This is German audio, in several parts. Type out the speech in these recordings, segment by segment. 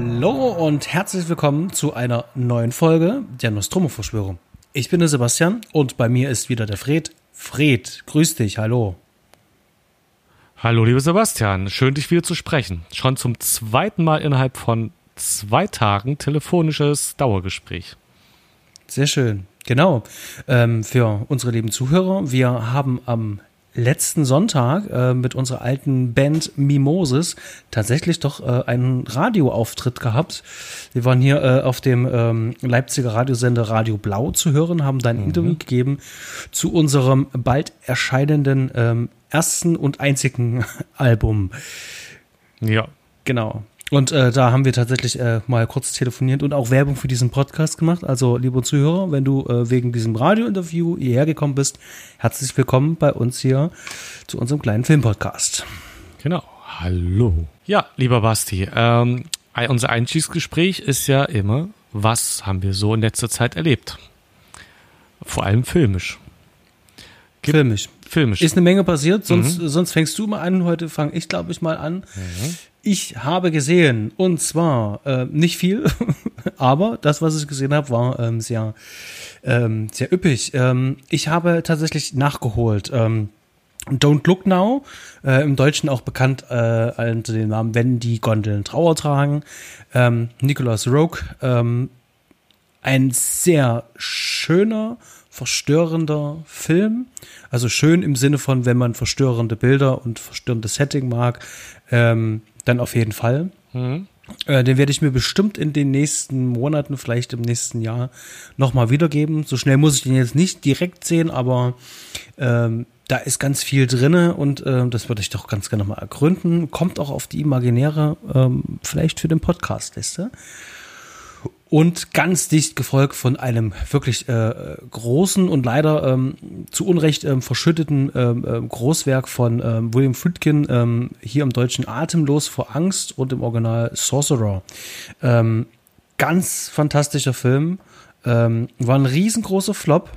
Hallo und herzlich willkommen zu einer neuen Folge der Nostromo-Verschwörung. Ich bin der Sebastian und bei mir ist wieder der Fred. Fred, grüß dich, hallo. Hallo, lieber Sebastian, schön dich wieder zu sprechen. Schon zum zweiten Mal innerhalb von zwei Tagen telefonisches Dauergespräch. Sehr schön, genau. Ähm, für unsere lieben Zuhörer, wir haben am letzten Sonntag äh, mit unserer alten Band Mimoses tatsächlich doch äh, einen Radioauftritt gehabt. Wir waren hier äh, auf dem ähm, Leipziger Radiosender Radio Blau zu hören, haben da ein mhm. Interview gegeben zu unserem bald erscheinenden ähm, ersten und einzigen Album. Ja. Genau. Und äh, da haben wir tatsächlich äh, mal kurz telefoniert und auch Werbung für diesen Podcast gemacht. Also, liebe Zuhörer, wenn du äh, wegen diesem Radiointerview hierher gekommen bist, herzlich willkommen bei uns hier zu unserem kleinen Filmpodcast. Genau. Hallo. Ja, lieber Basti, ähm, unser Einstiegsgespräch ist ja immer, was haben wir so in letzter Zeit erlebt? Vor allem filmisch. Gibt filmisch. Filmisch. Ist eine Menge passiert, sonst, mhm. sonst fängst du mal an. Heute fange ich, glaube ich, mal an. Mhm. Ich habe gesehen, und zwar äh, nicht viel, aber das, was ich gesehen habe, war ähm, sehr, ähm, sehr üppig. Ähm, ich habe tatsächlich nachgeholt. Ähm, Don't Look Now, äh, im Deutschen auch bekannt äh, unter dem Namen Wenn die Gondeln Trauer tragen. Ähm, Nicholas Rogue, ähm, ein sehr schöner, verstörender Film. Also schön im Sinne von, wenn man verstörende Bilder und verstörende Setting mag, ähm, dann auf jeden Fall. Mhm. Äh, den werde ich mir bestimmt in den nächsten Monaten, vielleicht im nächsten Jahr, nochmal wiedergeben. So schnell muss ich den jetzt nicht direkt sehen, aber ähm, da ist ganz viel drinne und äh, das würde ich doch ganz gerne mal ergründen. Kommt auch auf die imaginäre, ähm, vielleicht für den Podcast-Liste und ganz dicht gefolgt von einem wirklich äh, großen und leider ähm, zu Unrecht ähm, verschütteten ähm, äh, Großwerk von ähm, William Friedkin, ähm, hier im Deutschen Atemlos vor Angst und im Original Sorcerer. Ähm, ganz fantastischer Film, ähm, war ein riesengroßer Flop,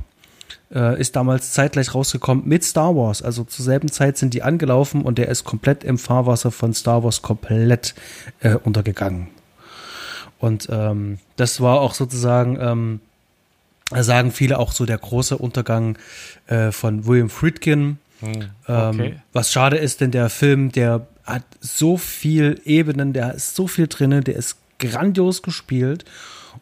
äh, ist damals zeitgleich rausgekommen mit Star Wars. Also zur selben Zeit sind die angelaufen und der ist komplett im Fahrwasser von Star Wars komplett äh, untergegangen. Und ähm, das war auch sozusagen, ähm, sagen viele auch so der große Untergang äh, von William Friedkin. Hm, ähm, okay. was schade ist, denn der Film, der hat so viel Ebenen, der ist so viel drin, der ist grandios gespielt.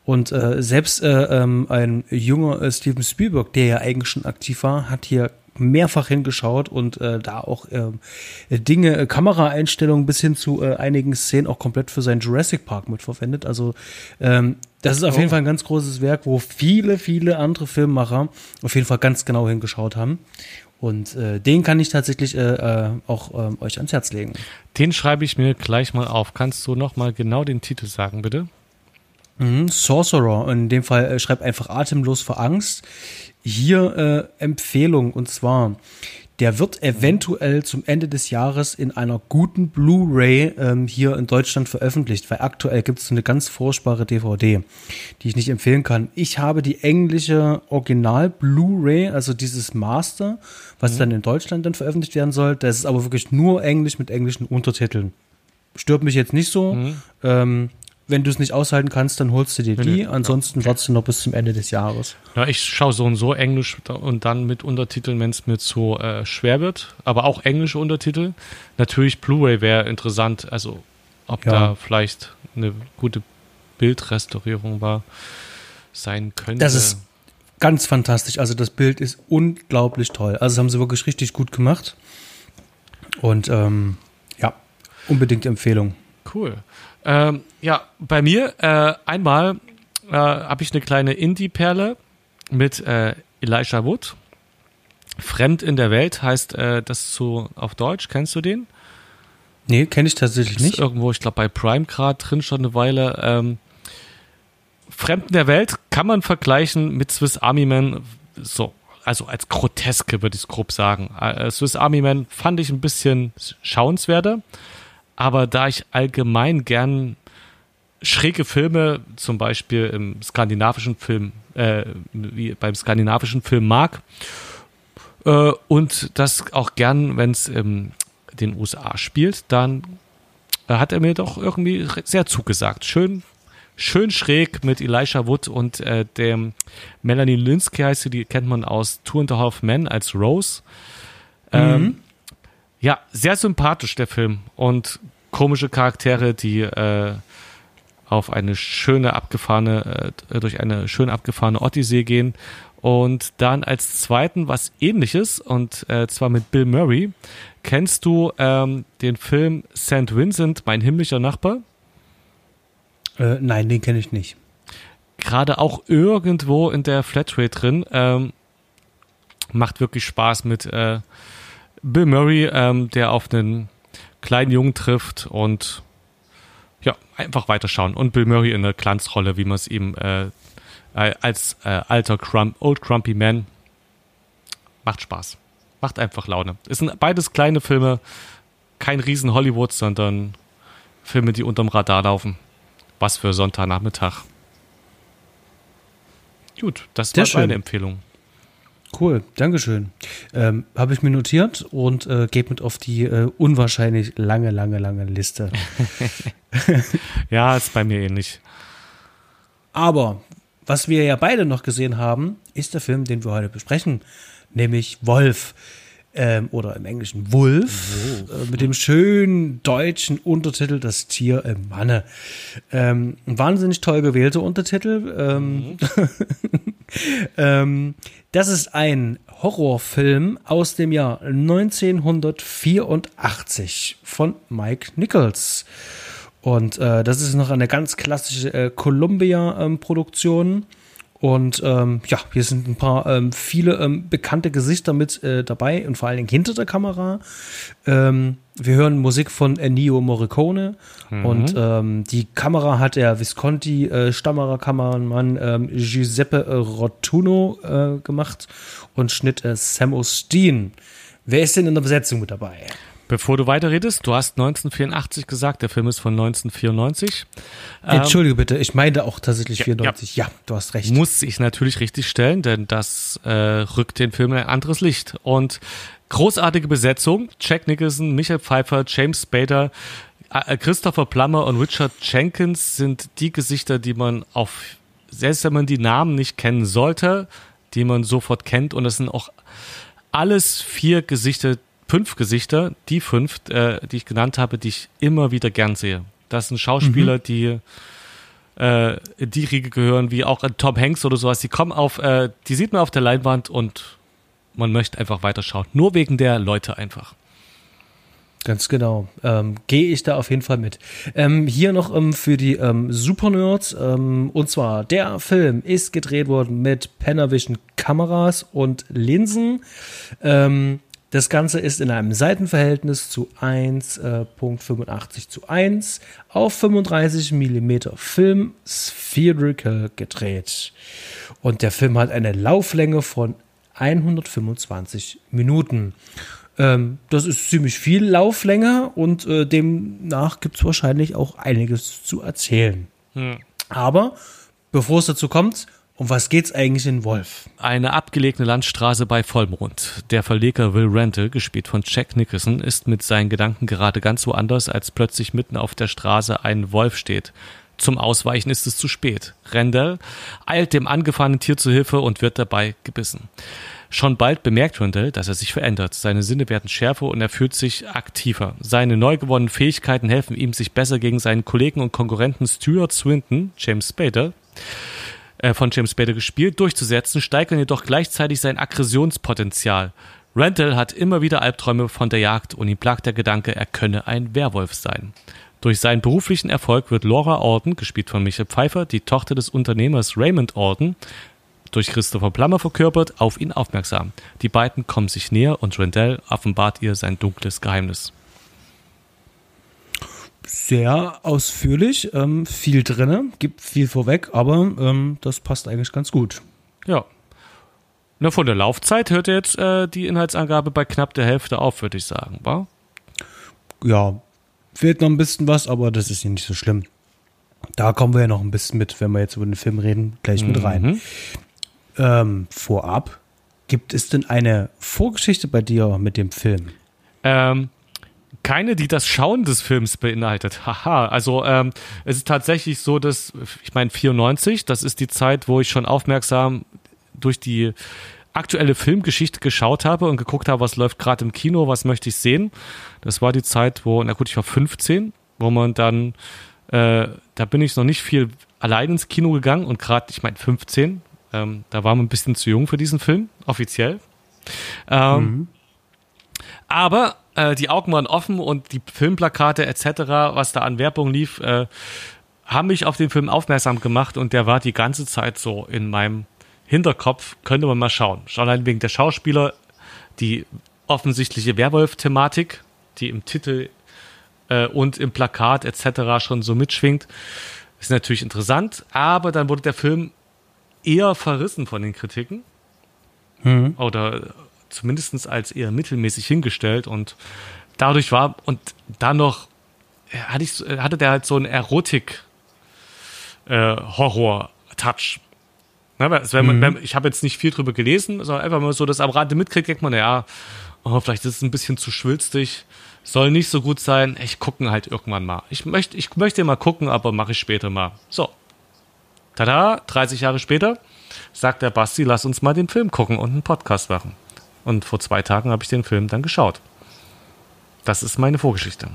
Und äh, selbst äh, ähm, ein junger äh, Steven Spielberg, der ja eigentlich schon aktiv war, hat hier mehrfach hingeschaut und äh, da auch äh, Dinge, äh, Kameraeinstellungen bis hin zu äh, einigen Szenen auch komplett für seinen Jurassic Park mitverwendet. Also ähm, das ist auf oh. jeden Fall ein ganz großes Werk, wo viele, viele andere Filmemacher auf jeden Fall ganz genau hingeschaut haben. Und äh, den kann ich tatsächlich äh, äh, auch äh, euch ans Herz legen. Den schreibe ich mir gleich mal auf. Kannst du noch mal genau den Titel sagen, bitte? Mhm, Sorcerer. In dem Fall äh, schreibt einfach atemlos vor Angst hier äh, Empfehlung und zwar der wird eventuell zum Ende des Jahres in einer guten Blu-ray ähm, hier in Deutschland veröffentlicht, weil aktuell gibt es eine ganz furchtbare DVD, die ich nicht empfehlen kann. Ich habe die englische Original Blu-ray, also dieses Master, was mhm. dann in Deutschland dann veröffentlicht werden soll. Das ist aber wirklich nur Englisch mit englischen Untertiteln. Stört mich jetzt nicht so. Mhm. Ähm, wenn du es nicht aushalten kannst, dann holst du dir die. Ansonsten okay. wartest du noch bis zum Ende des Jahres. Ja, ich schaue so und so Englisch und dann mit Untertiteln, wenn es mir zu äh, schwer wird. Aber auch englische Untertitel. Natürlich Blu-ray wäre interessant. Also ob ja. da vielleicht eine gute Bildrestaurierung war, sein könnte. Das ist ganz fantastisch. Also das Bild ist unglaublich toll. Also das haben sie wirklich richtig gut gemacht. Und ähm, ja, unbedingt Empfehlung. Cool. Ähm, ja, bei mir äh, einmal äh, habe ich eine kleine Indie-Perle mit äh, Elisha Wood. Fremd in der Welt heißt äh, das so auf Deutsch. Kennst du den? Nee, kenne ich tatsächlich ist nicht. Irgendwo, ich glaube, bei Prime gerade drin schon eine Weile. Ähm, Fremd in der Welt kann man vergleichen mit Swiss Army Man. So, also als groteske würde ich es grob sagen. Äh, Swiss Army Man fand ich ein bisschen schauenswerter. Aber da ich allgemein gern schräge Filme, zum Beispiel im skandinavischen Film, äh, wie beim skandinavischen Film mag, äh, und das auch gern, wenn es in den USA spielt, dann hat er mir doch irgendwie sehr zugesagt. Schön, schön schräg mit Elisha Wood und äh, dem Melanie Linsky heißt sie, die kennt man aus Two and a Half Men als Rose. Ähm, mhm. Ja, sehr sympathisch der Film und komische Charaktere, die äh, auf eine schöne abgefahrene, äh, durch eine schön abgefahrene Odyssee gehen. Und dann als zweiten was ähnliches, und äh, zwar mit Bill Murray. Kennst du ähm, den Film St. Vincent, mein himmlischer Nachbar? Äh, nein, den kenne ich nicht. Gerade auch irgendwo in der Flatrate drin. Ähm, macht wirklich Spaß mit äh, Bill Murray, ähm, der auf einen kleinen Jungen trifft und ja, einfach weiterschauen. Und Bill Murray in der Glanzrolle, wie man es ihm äh, als äh, alter Crump, Old Crumpy Man macht Spaß. Macht einfach Laune. Es sind beides kleine Filme, kein Riesen Hollywood, sondern Filme, die unterm Radar laufen. Was für Sonntagnachmittag. Gut, das Sehr war schön. meine Empfehlung. Cool, Dankeschön. Ähm, Habe ich mir notiert und äh, gebe mit auf die äh, unwahrscheinlich lange, lange, lange Liste. ja, ist bei mir ähnlich. Aber was wir ja beide noch gesehen haben, ist der Film, den wir heute besprechen, nämlich Wolf. Ähm, oder im Englischen Wolf, Wolf. Äh, mit dem schönen deutschen Untertitel Das Tier im Manne. Ähm, wahnsinnig toll gewählter Untertitel. Ähm, mhm. das ist ein Horrorfilm aus dem Jahr 1984 von Mike Nichols. Und äh, das ist noch eine ganz klassische äh, Columbia-Produktion. Ähm, und ähm, ja, hier sind ein paar ähm, viele ähm, bekannte Gesichter mit äh, dabei und vor allen Dingen hinter der Kamera. Ähm, wir hören Musik von Ennio Morricone mhm. und ähm, die Kamera hat der Visconti äh, Stammerer-Kameramann ähm, Giuseppe Rotuno äh, gemacht und Schnitt äh, Sam Osteen. Wer ist denn in der Besetzung mit dabei? Bevor du weiterredest, du hast 1984 gesagt, der Film ist von 1994. Entschuldige ähm, bitte, ich meinte auch tatsächlich ja, 94. Ja. ja. du hast recht. Muss ich natürlich richtig stellen, denn das äh, rückt den Film in ein anderes Licht. Und großartige Besetzung, Jack Nicholson, Michael Pfeiffer, James Spader, äh, Christopher Plummer und Richard Jenkins sind die Gesichter, die man auf, selbst wenn man die Namen nicht kennen sollte, die man sofort kennt. Und es sind auch alles vier Gesichter, fünf Gesichter, die fünf, äh, die ich genannt habe, die ich immer wieder gern sehe. Das sind Schauspieler, mhm. die äh, in die Riege gehören, wie auch Tom Hanks oder sowas. Die kommen auf, äh, die sieht man auf der Leinwand und man möchte einfach weiterschauen. Nur wegen der Leute einfach. Ganz genau. Ähm, Gehe ich da auf jeden Fall mit. Ähm, hier noch ähm, für die ähm, Super Nerds. Ähm, und zwar, der Film ist gedreht worden mit Panavision Kameras und Linsen. Ähm, das Ganze ist in einem Seitenverhältnis zu 1.85 äh, zu 1 auf 35 mm Film Spherical gedreht. Und der Film hat eine Lauflänge von 125 Minuten. Ähm, das ist ziemlich viel Lauflänge und äh, demnach gibt es wahrscheinlich auch einiges zu erzählen. Hm. Aber bevor es dazu kommt, um was geht's eigentlich in Wolf? Eine abgelegene Landstraße bei Vollmond. Der Verleger Will Randall, gespielt von Jack Nicholson, ist mit seinen Gedanken gerade ganz woanders, als plötzlich mitten auf der Straße ein Wolf steht. Zum Ausweichen ist es zu spät. Randall eilt dem angefahrenen Tier zu Hilfe und wird dabei gebissen. Schon bald bemerkt Randall, dass er sich verändert. Seine Sinne werden schärfer und er fühlt sich aktiver. Seine neu gewonnenen Fähigkeiten helfen ihm, sich besser gegen seinen Kollegen und Konkurrenten Stuart Swinton, James Spader, äh, von James Bader gespielt, durchzusetzen, steigern jedoch gleichzeitig sein Aggressionspotenzial. Randall hat immer wieder Albträume von der Jagd und ihn plagt der Gedanke, er könne ein Werwolf sein. Durch seinen beruflichen Erfolg wird Laura Orden, gespielt von Michael Pfeiffer, die Tochter des Unternehmers Raymond Orden, durch Christopher Plummer verkörpert, auf ihn aufmerksam. Die beiden kommen sich näher und Randall offenbart ihr sein dunkles Geheimnis sehr ausführlich, ähm, viel drinne, gibt viel vorweg, aber ähm, das passt eigentlich ganz gut. Ja. Na, von der Laufzeit hört jetzt äh, die Inhaltsangabe bei knapp der Hälfte auf, würde ich sagen, wa? Ja, fehlt noch ein bisschen was, aber das ist ja nicht so schlimm. Da kommen wir ja noch ein bisschen mit, wenn wir jetzt über den Film reden, gleich mit rein. Mhm. Ähm, vorab, gibt es denn eine Vorgeschichte bei dir mit dem Film? Ähm, keine, die das Schauen des Films beinhaltet. Haha, also ähm, es ist tatsächlich so, dass, ich meine, 94, das ist die Zeit, wo ich schon aufmerksam durch die aktuelle Filmgeschichte geschaut habe und geguckt habe, was läuft gerade im Kino, was möchte ich sehen. Das war die Zeit, wo, na gut, ich war 15, wo man dann, äh, da bin ich noch nicht viel allein ins Kino gegangen und gerade, ich meine 15, ähm, da war man ein bisschen zu jung für diesen Film, offiziell. Ähm, mhm. Aber äh, die Augen waren offen und die Filmplakate etc., was da an Werbung lief, äh, haben mich auf den Film aufmerksam gemacht und der war die ganze Zeit so in meinem Hinterkopf, könnte man mal schauen. Schon allein wegen der Schauspieler, die offensichtliche Werwolf-Thematik, die im Titel äh, und im Plakat etc. schon so mitschwingt, ist natürlich interessant, aber dann wurde der Film eher verrissen von den Kritiken. Mhm. Oder zumindest als eher mittelmäßig hingestellt und dadurch war, und dann noch hatte, ich, hatte der halt so einen Erotik-Horror-Touch. Äh, Ne, mhm. ich habe jetzt nicht viel drüber gelesen, sondern einfach mal so das am Rande mitkriegt, denkt man, ja, oh, vielleicht ist es ein bisschen zu schwülstig, soll nicht so gut sein. Ich gucke halt irgendwann mal. Ich möchte, ich möchte mal gucken, aber mache ich später mal. So. Tada, 30 Jahre später sagt der Basti, lass uns mal den Film gucken und einen Podcast machen. Und vor zwei Tagen habe ich den Film dann geschaut. Das ist meine Vorgeschichte.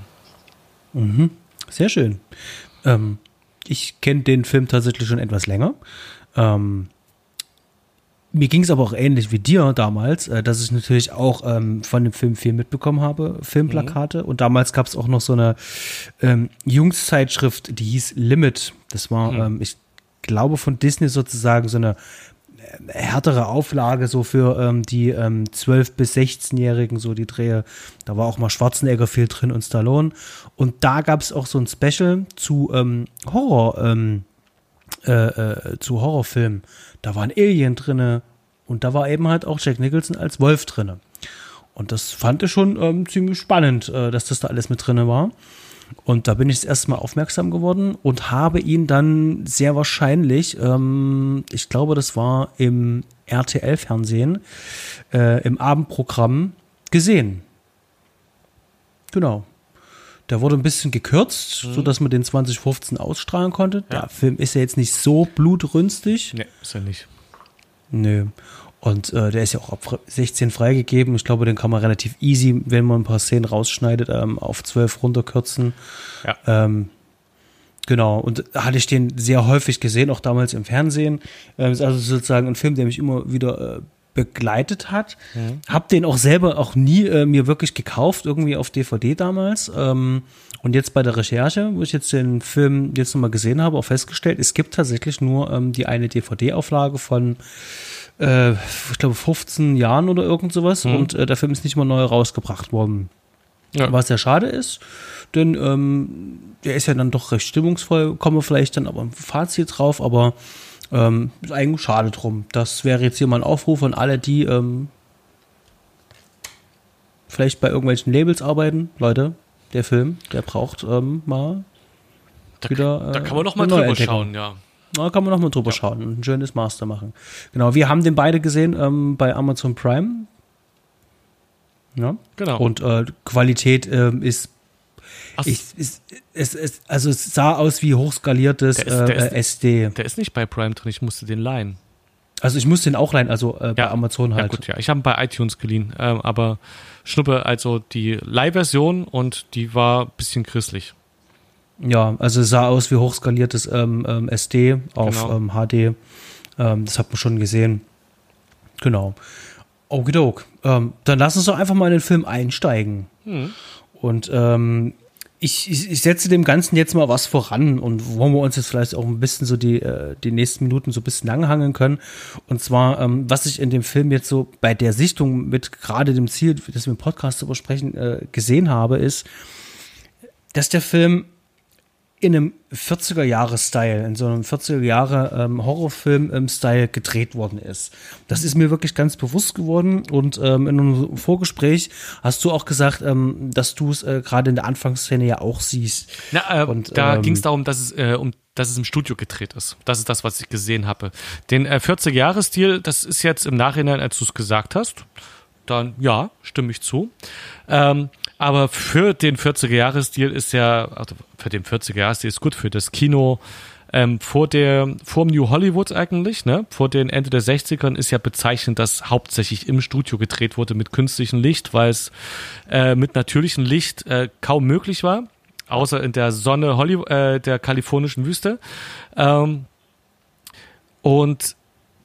Mhm. Sehr schön. Ähm, ich kenne den Film tatsächlich schon etwas länger. Ähm, mir ging es aber auch ähnlich wie dir damals, äh, dass ich natürlich auch ähm, von dem Film viel mitbekommen habe, Filmplakate. Mhm. Und damals gab es auch noch so eine ähm, Jungszeitschrift, die hieß Limit. Das war, mhm. ähm, ich glaube, von Disney sozusagen so eine härtere Auflage so für ähm, die ähm, 12- bis 16-Jährigen, so die Drehe. Da war auch mal Schwarzenegger viel drin und Stallone. Und da gab es auch so ein Special zu ähm, Horror, ähm, äh, äh, zu Horrorfilmen da war ein Alien drinne und da war eben halt auch Jack Nicholson als Wolf drinne. Und das fand ich schon ähm, ziemlich spannend, äh, dass das da alles mit drinne war. Und da bin ich das erste Mal aufmerksam geworden und habe ihn dann sehr wahrscheinlich, ähm, ich glaube, das war im RTL-Fernsehen, äh, im Abendprogramm gesehen. Genau. Der wurde ein bisschen gekürzt, mhm. sodass man den 2015 ausstrahlen konnte. Ja. Der Film ist ja jetzt nicht so blutrünstig. Nee, ist er nicht. Nö. Und äh, der ist ja auch ab 16 freigegeben. Ich glaube, den kann man relativ easy, wenn man ein paar Szenen rausschneidet, ähm, auf 12 runterkürzen. Ja. Ähm, genau. Und hatte ich den sehr häufig gesehen, auch damals im Fernsehen. Ähm, ist also sozusagen ein Film, der mich immer wieder äh, begleitet hat. Mhm. Hab den auch selber auch nie äh, mir wirklich gekauft, irgendwie auf DVD damals. Ähm, und jetzt bei der Recherche, wo ich jetzt den Film jetzt nochmal gesehen habe, auch festgestellt, es gibt tatsächlich nur ähm, die eine DVD-Auflage von äh, ich glaube 15 Jahren oder irgend sowas mhm. und äh, der Film ist nicht mal neu rausgebracht worden. Ja. Was sehr schade ist, denn ähm, der ist ja dann doch recht stimmungsvoll, komme vielleicht dann aber ein Fazit drauf, aber ähm, ist eigentlich schade drum. Das wäre jetzt hier mal ein Aufruf an alle, die ähm, vielleicht bei irgendwelchen Labels arbeiten. Leute, der Film, der braucht ähm, mal da, wieder. Äh, da kann man noch mal drüber schauen, ja. Da kann man noch mal drüber ja. schauen und ein schönes Master machen. Genau, wir haben den beide gesehen ähm, bei Amazon Prime. Ja, genau. Und äh, Qualität ähm, ist ich, es, es, es, also es sah aus wie hochskaliertes der ist, der äh, ist, SD. Der ist nicht bei Prime drin, ich musste den leihen. Also ich musste den auch leihen, also äh, bei ja, Amazon halt. Ja gut, ja, ich habe ihn bei iTunes geliehen, äh, aber Schnuppe, also die Leihversion und die war ein bisschen christlich. Ja, also es sah aus wie hochskaliertes ähm, ähm, SD auf genau. ähm, HD. Ähm, das hat man schon gesehen. Genau. Okidok. Ähm, dann lass uns doch einfach mal in den Film einsteigen. Hm. Und ähm, ich, ich, ich setze dem Ganzen jetzt mal was voran und wollen wir uns jetzt vielleicht auch ein bisschen so die, äh, die nächsten Minuten so ein bisschen langhangeln können. Und zwar, ähm, was ich in dem Film jetzt so bei der Sichtung mit gerade dem Ziel, dass wir im Podcast darüber sprechen, äh, gesehen habe, ist, dass der Film in einem 40er-Jahre-Style, in so einem 40er-Jahre-Horrorfilm-Style ähm, gedreht worden ist. Das ist mir wirklich ganz bewusst geworden und ähm, in einem Vorgespräch hast du auch gesagt, ähm, dass du es äh, gerade in der Anfangsszene ja auch siehst. Na, äh, und, da ähm, ging es darum, dass es äh, um dass es im Studio gedreht ist. Das ist das, was ich gesehen habe. Den äh, 40-Jahre-Stil, das ist jetzt im Nachhinein, als du es gesagt hast, dann ja, stimme ich zu. Ähm, Aber für den 40er-Jahres-Stil ist ja, also für den 40er-Jahres-Stil ist gut, für das Kino ähm, vor der, vor dem New Hollywood eigentlich, ne, vor den Ende der 60ern ist ja bezeichnend, dass hauptsächlich im Studio gedreht wurde mit künstlichem Licht, weil es äh, mit natürlichem Licht äh, kaum möglich war, außer in der Sonne Hollywood, äh, der kalifornischen Wüste. Ähm, und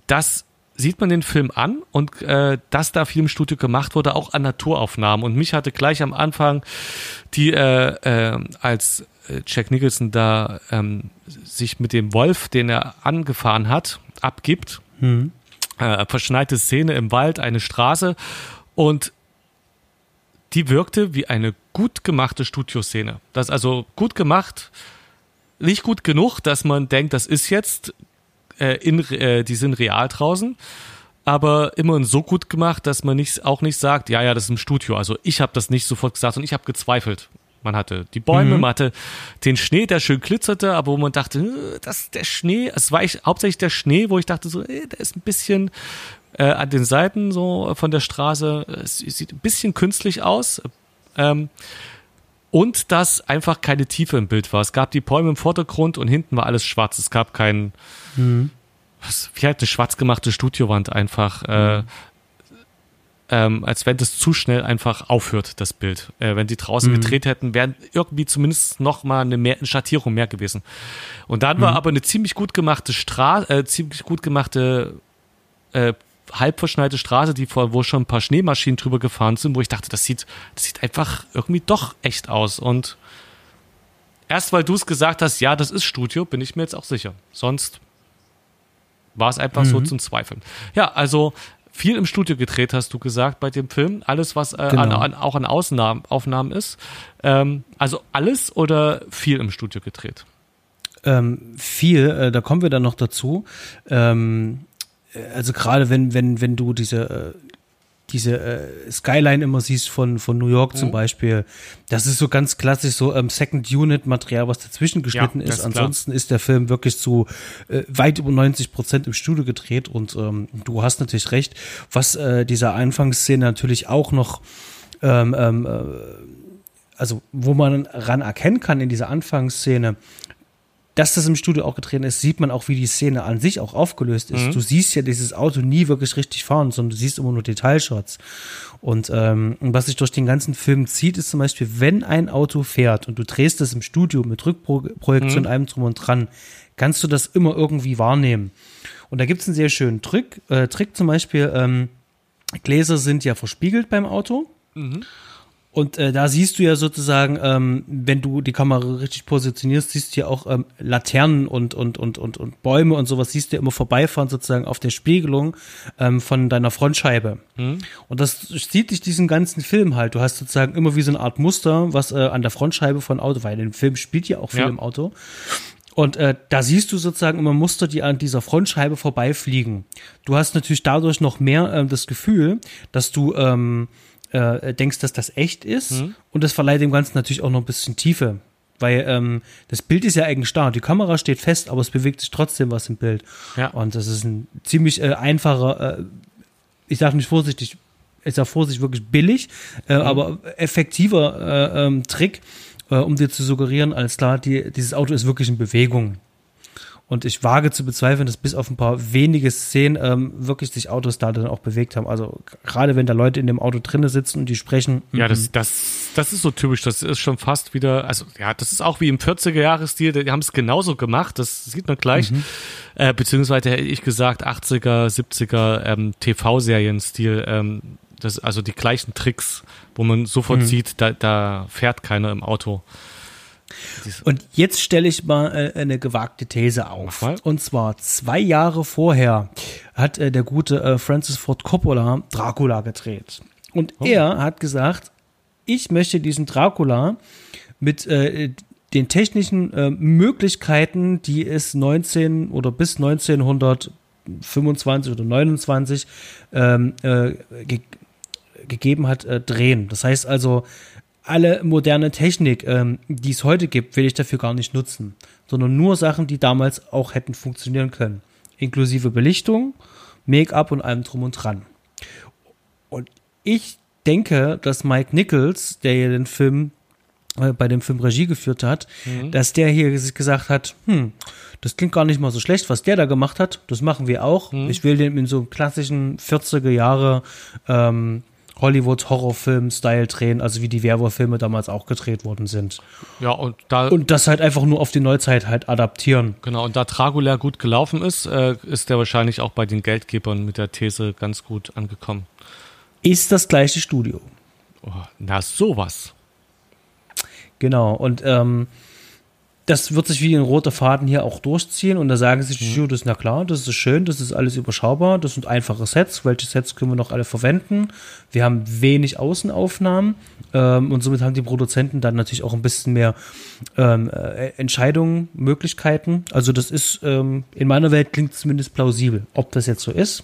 das sieht man den Film an und äh, dass da viel im Studio gemacht wurde, auch an Naturaufnahmen. Und mich hatte gleich am Anfang die, äh, äh, als äh, Jack Nicholson da ähm, sich mit dem Wolf, den er angefahren hat, abgibt, mhm. äh, verschneite Szene im Wald, eine Straße und die wirkte wie eine gut gemachte Studioszene. Das ist also gut gemacht, nicht gut genug, dass man denkt, das ist jetzt äh, in, äh, die sind real draußen, aber immerhin so gut gemacht, dass man nicht, auch nicht sagt, ja, ja, das ist im Studio. Also ich habe das nicht sofort gesagt und ich habe gezweifelt. Man hatte die Bäume, mhm. man hatte den Schnee, der schön glitzerte, aber wo man dachte, äh, das der Schnee, es war ich, hauptsächlich der Schnee, wo ich dachte so, ey, der ist ein bisschen äh, an den Seiten so von der Straße, es sieht ein bisschen künstlich aus. Ähm, und dass einfach keine Tiefe im Bild war. Es gab die Bäume im Vordergrund und hinten war alles schwarz. Es gab keinen, mhm. was, wie halt eine schwarz gemachte Studiowand einfach, äh, ähm, als wenn das zu schnell einfach aufhört, das Bild. Äh, wenn die draußen mhm. gedreht hätten, wären irgendwie zumindest noch mal eine, mehr, eine Schattierung mehr gewesen. Und dann mhm. war aber eine ziemlich gut gemachte Straße, äh, ziemlich gut gemachte äh, halb verschneite Straße, die vor, wo schon ein paar Schneemaschinen drüber gefahren sind, wo ich dachte, das sieht, das sieht einfach irgendwie doch echt aus. Und erst weil du es gesagt hast, ja, das ist Studio, bin ich mir jetzt auch sicher. Sonst war es einfach mhm. so zum Zweifeln. Ja, also viel im Studio gedreht, hast du gesagt, bei dem Film. Alles, was äh, genau. an, an, auch an Außenahmen, Aufnahmen ist. Ähm, also alles oder viel im Studio gedreht? Ähm, viel, äh, da kommen wir dann noch dazu. Ähm, also gerade wenn, wenn, wenn du diese, äh, diese äh, Skyline immer siehst von, von New York zum mhm. Beispiel, das ist so ganz klassisch so ähm, Second Unit Material, was dazwischen geschnitten ja, ist. Ansonsten ist der Film wirklich zu äh, weit über 90 Prozent im Studio gedreht und ähm, du hast natürlich recht, was äh, dieser Anfangsszene natürlich auch noch ähm, ähm, äh, also wo man ran erkennen kann in dieser Anfangsszene, dass das im Studio auch gedreht ist, sieht man auch, wie die Szene an sich auch aufgelöst ist. Mhm. Du siehst ja dieses Auto nie wirklich richtig fahren, sondern du siehst immer nur Detailshots. Und ähm, was sich durch den ganzen Film zieht, ist zum Beispiel, wenn ein Auto fährt und du drehst das im Studio mit Rückprojektion, mhm. allem drum und dran, kannst du das immer irgendwie wahrnehmen. Und da gibt es einen sehr schönen Trick. Äh, Trick zum Beispiel, ähm, Gläser sind ja verspiegelt beim Auto. Mhm. Und äh, da siehst du ja sozusagen, ähm, wenn du die Kamera richtig positionierst, siehst du ja auch ähm, Laternen und, und, und, und, und Bäume und sowas, siehst du ja immer vorbeifahren sozusagen auf der Spiegelung ähm, von deiner Frontscheibe. Mhm. Und das zieht dich diesen ganzen Film halt. Du hast sozusagen immer wie so eine Art Muster, was äh, an der Frontscheibe von Auto, weil der Film spielt ja auch viel ja. im Auto. Und äh, da siehst du sozusagen immer Muster, die an dieser Frontscheibe vorbeifliegen. Du hast natürlich dadurch noch mehr äh, das Gefühl, dass du ähm, äh, denkst, dass das echt ist. Mhm. Und das verleiht dem Ganzen natürlich auch noch ein bisschen Tiefe. Weil ähm, das Bild ist ja eigentlich da. Die Kamera steht fest, aber es bewegt sich trotzdem was im Bild. Ja. Und das ist ein ziemlich äh, einfacher, äh, ich sage nicht vorsichtig, ich sage vorsichtig wirklich billig, äh, mhm. aber effektiver äh, ähm, Trick, äh, um dir zu suggerieren, alles klar, die, dieses Auto ist wirklich in Bewegung. Und ich wage zu bezweifeln, dass bis auf ein paar wenige Szenen ähm, wirklich sich Autos da dann auch bewegt haben. Also gerade wenn da Leute in dem Auto drinnen sitzen und die sprechen. Ja, das, mhm. das, das ist so typisch. Das ist schon fast wieder, also ja, das ist auch wie im 40er-Jahres-Stil. Die haben es genauso gemacht. Das sieht man gleich. Mhm. Äh, beziehungsweise hätte ich gesagt 80er, 70er ähm, TV-Serien-Stil. Ähm, das, also die gleichen Tricks, wo man sofort mhm. sieht, da, da fährt keiner im Auto. Und jetzt stelle ich mal äh, eine gewagte These auf. Und zwar zwei Jahre vorher hat äh, der gute äh, Francis Ford Coppola Dracula gedreht. Und oh. er hat gesagt, ich möchte diesen Dracula mit den technischen Möglichkeiten, die es 19 oder bis 1925 oder 29 ähm, äh, ge gegeben hat, drehen. Das heißt also, alle moderne Technik, ähm, die es heute gibt, will ich dafür gar nicht nutzen, sondern nur Sachen, die damals auch hätten funktionieren können. Inklusive Belichtung, Make-up und allem drum und dran. Und ich denke, dass Mike Nichols, der ja den Film äh, bei dem Film Regie geführt hat, mhm. dass der hier gesagt hat, hm, das klingt gar nicht mal so schlecht, was der da gemacht hat, das machen wir auch. Mhm. Ich will den in so einem klassischen 40er Jahre ähm, Hollywood Horrorfilm-Style drehen, also wie die Werwolf-Filme damals auch gedreht worden sind. Ja, und da. Und das halt einfach nur auf die Neuzeit halt adaptieren. Genau, und da Dracula gut gelaufen ist, äh, ist der wahrscheinlich auch bei den Geldgebern mit der These ganz gut angekommen. Ist das gleiche Studio. Oh, na, sowas. Genau, und ähm, das wird sich wie ein roter Faden hier auch durchziehen und da sagen sich die mhm. Studios, na klar, das ist schön, das ist alles überschaubar, das sind einfache Sets, welche Sets können wir noch alle verwenden? Wir haben wenig Außenaufnahmen ähm, und somit haben die Produzenten dann natürlich auch ein bisschen mehr ähm, äh, Entscheidungen, Möglichkeiten. Also das ist, ähm, in meiner Welt klingt zumindest plausibel. Ob das jetzt so ist?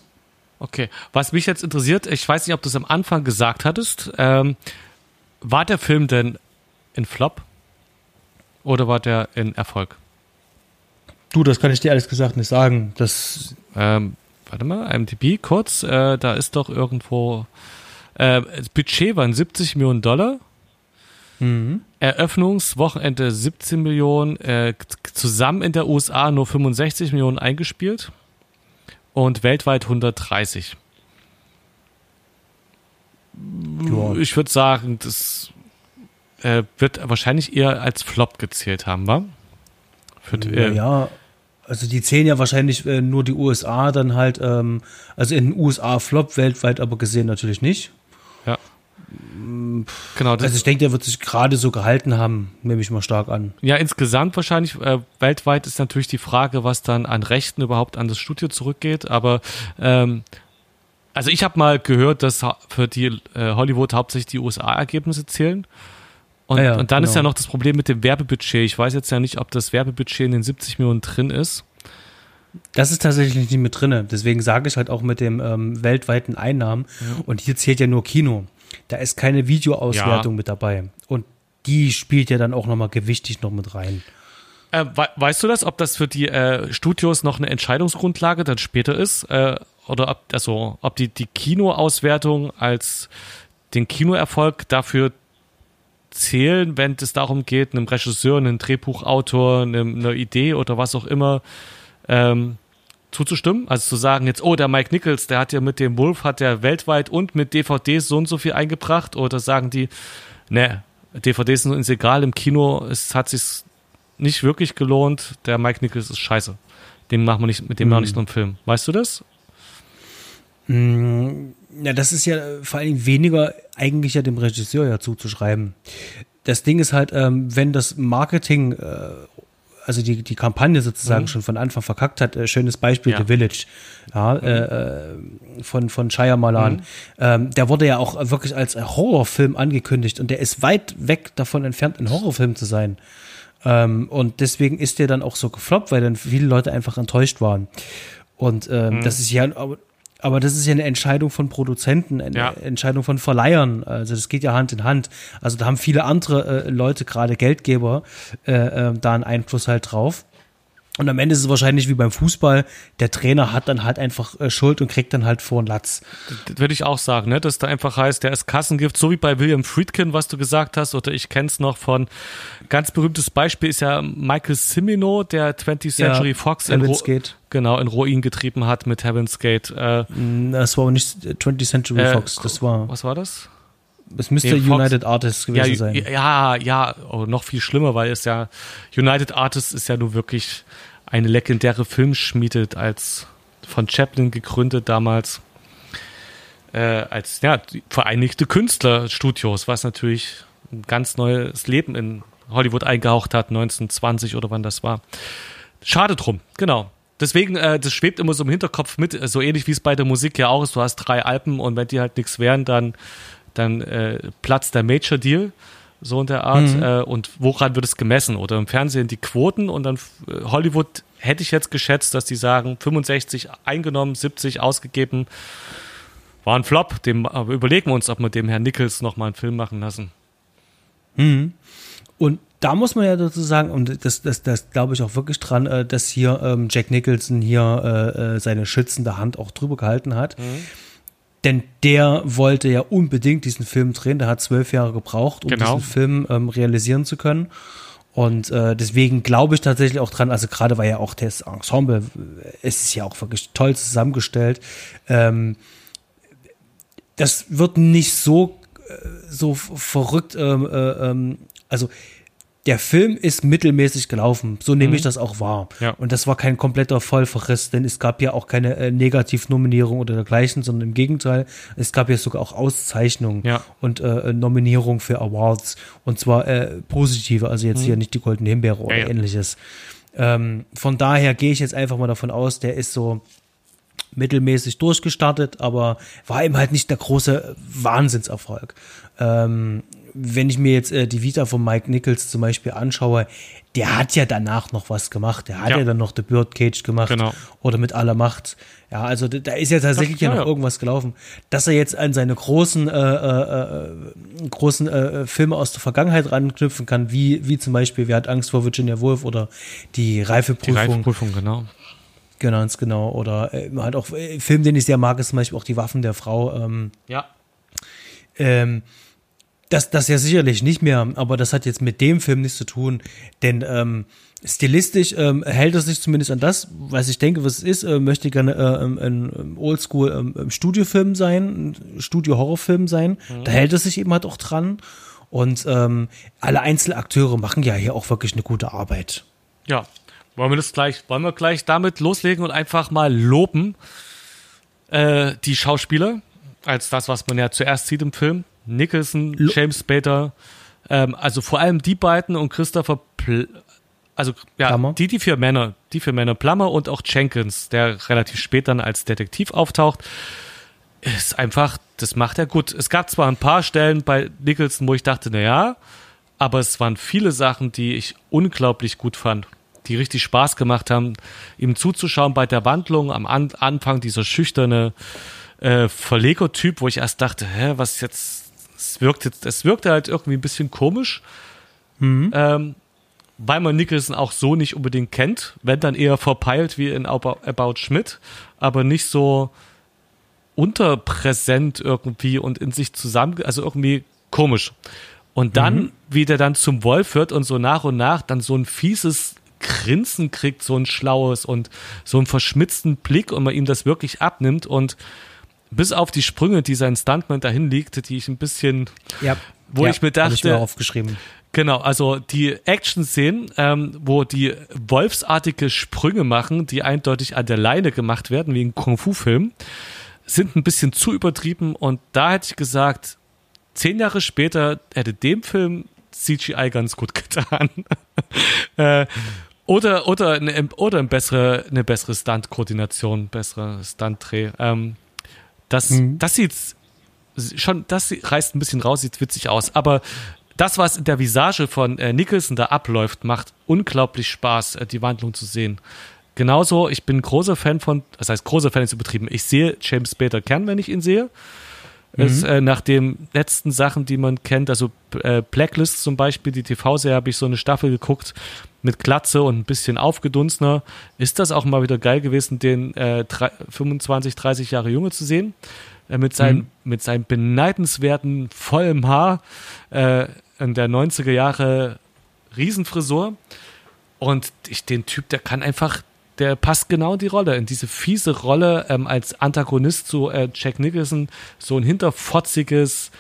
Okay, was mich jetzt interessiert, ich weiß nicht, ob du es am Anfang gesagt hattest, ähm, war der Film denn in Flop? Oder war der in Erfolg? Du, das kann ich dir ehrlich gesagt nicht sagen. Das ähm, warte mal, IMDb kurz, äh, da ist doch irgendwo äh, das Budget waren 70 Millionen Dollar. Mhm. Eröffnungswochenende 17 Millionen, äh, zusammen in der USA nur 65 Millionen eingespielt und weltweit 130. Ja. Ich würde sagen, das äh, wird wahrscheinlich eher als Flop gezählt haben, wa? Für, äh, ja, also die zählen ja wahrscheinlich äh, nur die USA dann halt, ähm, also in den USA Flop, weltweit aber gesehen natürlich nicht. Ja. Genau. also ich denke, der wird sich gerade so gehalten haben, nehme ich mal stark an. Ja, insgesamt wahrscheinlich äh, weltweit ist natürlich die Frage, was dann an Rechten überhaupt an das Studio zurückgeht. Aber ähm, also ich habe mal gehört, dass für die äh, Hollywood hauptsächlich die USA-Ergebnisse zählen. Und, ja, und dann genau. ist ja noch das Problem mit dem Werbebudget. Ich weiß jetzt ja nicht, ob das Werbebudget in den 70 Millionen drin ist. Das ist tatsächlich nicht mit drin. Deswegen sage ich halt auch mit dem ähm, weltweiten Einnahmen. Ja. Und hier zählt ja nur Kino. Da ist keine Videoauswertung ja. mit dabei. Und die spielt ja dann auch nochmal gewichtig noch mit rein. Äh, we weißt du das, ob das für die äh, Studios noch eine Entscheidungsgrundlage dann später ist? Äh, oder ob, also, ob die, die Kinoauswertung als den Kinoerfolg dafür zählen, wenn es darum geht, einem Regisseur, einem Drehbuchautor, einem, einer Idee oder was auch immer ähm, zuzustimmen. Also zu sagen jetzt, oh, der Mike Nichols, der hat ja mit dem Wolf, hat ja weltweit und mit DVDs so und so viel eingebracht. Oder sagen die, ne, DVDs sind uns egal, im Kino es hat sich nicht wirklich gelohnt, der Mike Nichols ist scheiße. Dem machen wir nicht, mit dem mhm. machen wir nicht nur einen Film. Weißt du das? Ja, das ist ja vor allem weniger eigentlich ja dem Regisseur ja zuzuschreiben. Das Ding ist halt, ähm, wenn das Marketing, äh, also die, die Kampagne sozusagen mhm. schon von Anfang verkackt hat, äh, schönes Beispiel, ja. The Village, ja, mhm. äh, äh von, von Shia Malan. Mhm. Ähm, der wurde ja auch wirklich als Horrorfilm angekündigt und der ist weit weg davon entfernt, ein Horrorfilm zu sein. Ähm, und deswegen ist der dann auch so gefloppt, weil dann viele Leute einfach enttäuscht waren. Und ähm, mhm. das ist ja aber das ist ja eine Entscheidung von Produzenten, eine ja. Entscheidung von Verleihern. Also das geht ja Hand in Hand. Also da haben viele andere äh, Leute, gerade Geldgeber, äh, äh, da einen Einfluss halt drauf. Und am Ende ist es wahrscheinlich wie beim Fußball, der Trainer hat dann halt einfach äh, Schuld und kriegt dann halt vor einen Latz. Das würde ich auch sagen, ne? dass da einfach heißt, der ist Kassengift, so wie bei William Friedkin, was du gesagt hast, oder ich kenne es noch von, ganz berühmtes Beispiel ist ja Michael Cimino, der 20th Century ja, Fox in, Ro genau, in Ruin getrieben hat mit Heaven's Gate. Äh, mm, das war aber nicht 20th Century äh, Fox, das war... Was war das? Es müsste nee, United Artists gewesen ja, sein. Ja, ja, oh, noch viel schlimmer, weil es ja, United Artists ist ja nur wirklich eine legendäre Filmschmiede als von Chaplin gegründet damals. Äh, als ja, Vereinigte Künstlerstudios, was natürlich ein ganz neues Leben in Hollywood eingehaucht hat, 1920 oder wann das war. Schade drum, genau. Deswegen, äh, das schwebt immer so im Hinterkopf mit, so ähnlich wie es bei der Musik ja auch ist. Du hast drei Alben und wenn die halt nichts wären, dann dann äh, platzt der Major Deal, so in der Art. Mhm. Äh, und woran wird es gemessen? Oder im Fernsehen die Quoten und dann äh, Hollywood hätte ich jetzt geschätzt, dass die sagen, 65 eingenommen, 70 ausgegeben. War ein Flop. Dem, aber überlegen wir uns, ob wir dem Herrn Nichols nochmal einen Film machen lassen. Mhm. Und da muss man ja dazu sagen, und das, das, das glaube ich auch wirklich dran, äh, dass hier ähm, Jack Nicholson hier äh, äh, seine schützende Hand auch drüber gehalten hat. Mhm denn der wollte ja unbedingt diesen Film drehen. Der hat zwölf Jahre gebraucht, um genau. diesen Film ähm, realisieren zu können. Und äh, deswegen glaube ich tatsächlich auch dran, also gerade weil ja auch das Ensemble, es ist ja auch wirklich toll zusammengestellt. Ähm, das wird nicht so, äh, so verrückt, ähm, äh, ähm, also der Film ist mittelmäßig gelaufen. So nehme mhm. ich das auch wahr. Ja. Und das war kein kompletter Vollverriss, denn es gab ja auch keine äh, Negativnominierung oder dergleichen, sondern im Gegenteil, es gab ja sogar auch Auszeichnungen ja. und äh, Nominierung für Awards. Und zwar äh, positive, also jetzt mhm. hier nicht die Goldene Himbeere oder ja, ähnliches. Ähm, von daher gehe ich jetzt einfach mal davon aus, der ist so mittelmäßig durchgestartet, aber war eben halt nicht der große Wahnsinnserfolg. Ähm, wenn ich mir jetzt äh, die Vita von Mike Nichols zum Beispiel anschaue, der hat ja danach noch was gemacht. Der hat ja, ja dann noch The Birdcage gemacht genau. oder mit aller Macht. Ja, also da ist ja tatsächlich ja, ja noch irgendwas gelaufen. Dass er jetzt an seine großen, äh, äh, äh, großen äh, Filme aus der Vergangenheit ranknüpfen kann, wie, wie zum Beispiel Wer hat Angst vor Virginia Woolf oder die Reifeprüfung. Die Reifeprüfung, genau. Genau, ganz genau. Oder äh, halt auch äh, Film, den ich sehr mag, ist zum Beispiel auch Die Waffen der Frau. Ähm, ja. Ähm, das, das ja sicherlich nicht mehr, aber das hat jetzt mit dem Film nichts zu tun, denn ähm, stilistisch ähm, hält er sich zumindest an das, was ich denke, was es ist, äh, möchte gerne äh, ähm, ein, ein Oldschool ähm, Studiofilm sein, ein Studio-Horrorfilm sein. Mhm. Da hält er sich eben halt auch dran. Und ähm, alle Einzelakteure machen ja hier auch wirklich eine gute Arbeit. Ja, wollen wir das gleich, wollen wir gleich damit loslegen und einfach mal loben äh, die Schauspieler als das, was man ja zuerst sieht im Film. Nicholson, James Spader, ähm, also vor allem die beiden und Christopher, Pl also ja, Plummer. die, die vier Männer, die vier Männer, Plummer und auch Jenkins, der relativ spät dann als Detektiv auftaucht, ist einfach, das macht er gut. Es gab zwar ein paar Stellen bei Nicholson, wo ich dachte, na ja, aber es waren viele Sachen, die ich unglaublich gut fand, die richtig Spaß gemacht haben, ihm zuzuschauen bei der Wandlung am An Anfang dieser schüchterne äh, Verleger-Typ, wo ich erst dachte, hä, was jetzt es wirkt jetzt, es wirkte halt irgendwie ein bisschen komisch, mhm. ähm, weil man Nicholson auch so nicht unbedingt kennt, wenn dann eher verpeilt wie in About Schmidt, aber nicht so unterpräsent irgendwie und in sich zusammen, also irgendwie komisch. Und dann, mhm. wie der dann zum Wolf wird und so nach und nach dann so ein fieses Grinsen kriegt, so ein schlaues und so einen verschmitzten Blick und man ihm das wirklich abnimmt und bis auf die Sprünge, die sein Stuntman dahin legte, die ich ein bisschen, ja, wo ja, ich mir dachte, ich mir aufgeschrieben. Genau, also die Action-Szenen, ähm, wo die wolfsartige Sprünge machen, die eindeutig an der Leine gemacht werden, wie in Kung-Fu-Film, sind ein bisschen zu übertrieben und da hätte ich gesagt, zehn Jahre später hätte dem Film CGI ganz gut getan. äh, oder, oder, eine, oder eine bessere, eine bessere Stunt-Koordination, bessere Stunt-Dreh. Ähm, das, mhm. das sieht schon, das reißt ein bisschen raus, sieht witzig aus. Aber das, was in der Visage von äh, Nicholson da abläuft, macht unglaublich Spaß, äh, die Wandlung zu sehen. Genauso, ich bin großer Fan von, das heißt, großer Fan ist übertrieben. Ich sehe James Spader gern, wenn ich ihn sehe. Mhm. Äh, nach den letzten Sachen, die man kennt, also äh, Blacklist zum Beispiel, die TV-Serie, habe ich so eine Staffel geguckt mit Glatze und ein bisschen aufgedunsener. Ist das auch mal wieder geil gewesen, den äh, 25, 30 Jahre Junge zu sehen? Äh, mit, seinem, mhm. mit seinem beneidenswerten, vollen Haar äh, in der 90er Jahre Riesenfrisur. Und ich, den Typ, der kann einfach, der passt genau in die Rolle, in diese fiese Rolle ähm, als Antagonist zu äh, Jack Nicholson, so ein hinterfotziges,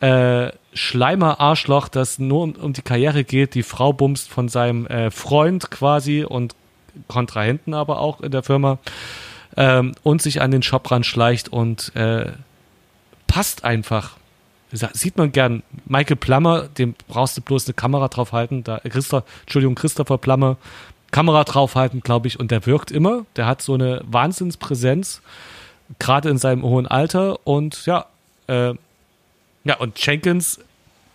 äh, Schleimer-Arschloch, das nur um, um, die Karriere geht, die Frau bumst von seinem äh, Freund quasi und Kontrahenten aber auch in der Firma ähm, und sich an den Shop ranschleicht und äh, passt einfach. Sieht man gern. Michael Plummer, dem brauchst du bloß eine Kamera draufhalten. Da, Christa, Entschuldigung, Christopher Plummer, Kamera draufhalten, glaube ich, und der wirkt immer. Der hat so eine Wahnsinnspräsenz, gerade in seinem hohen Alter. Und ja, äh, ja, und Jenkins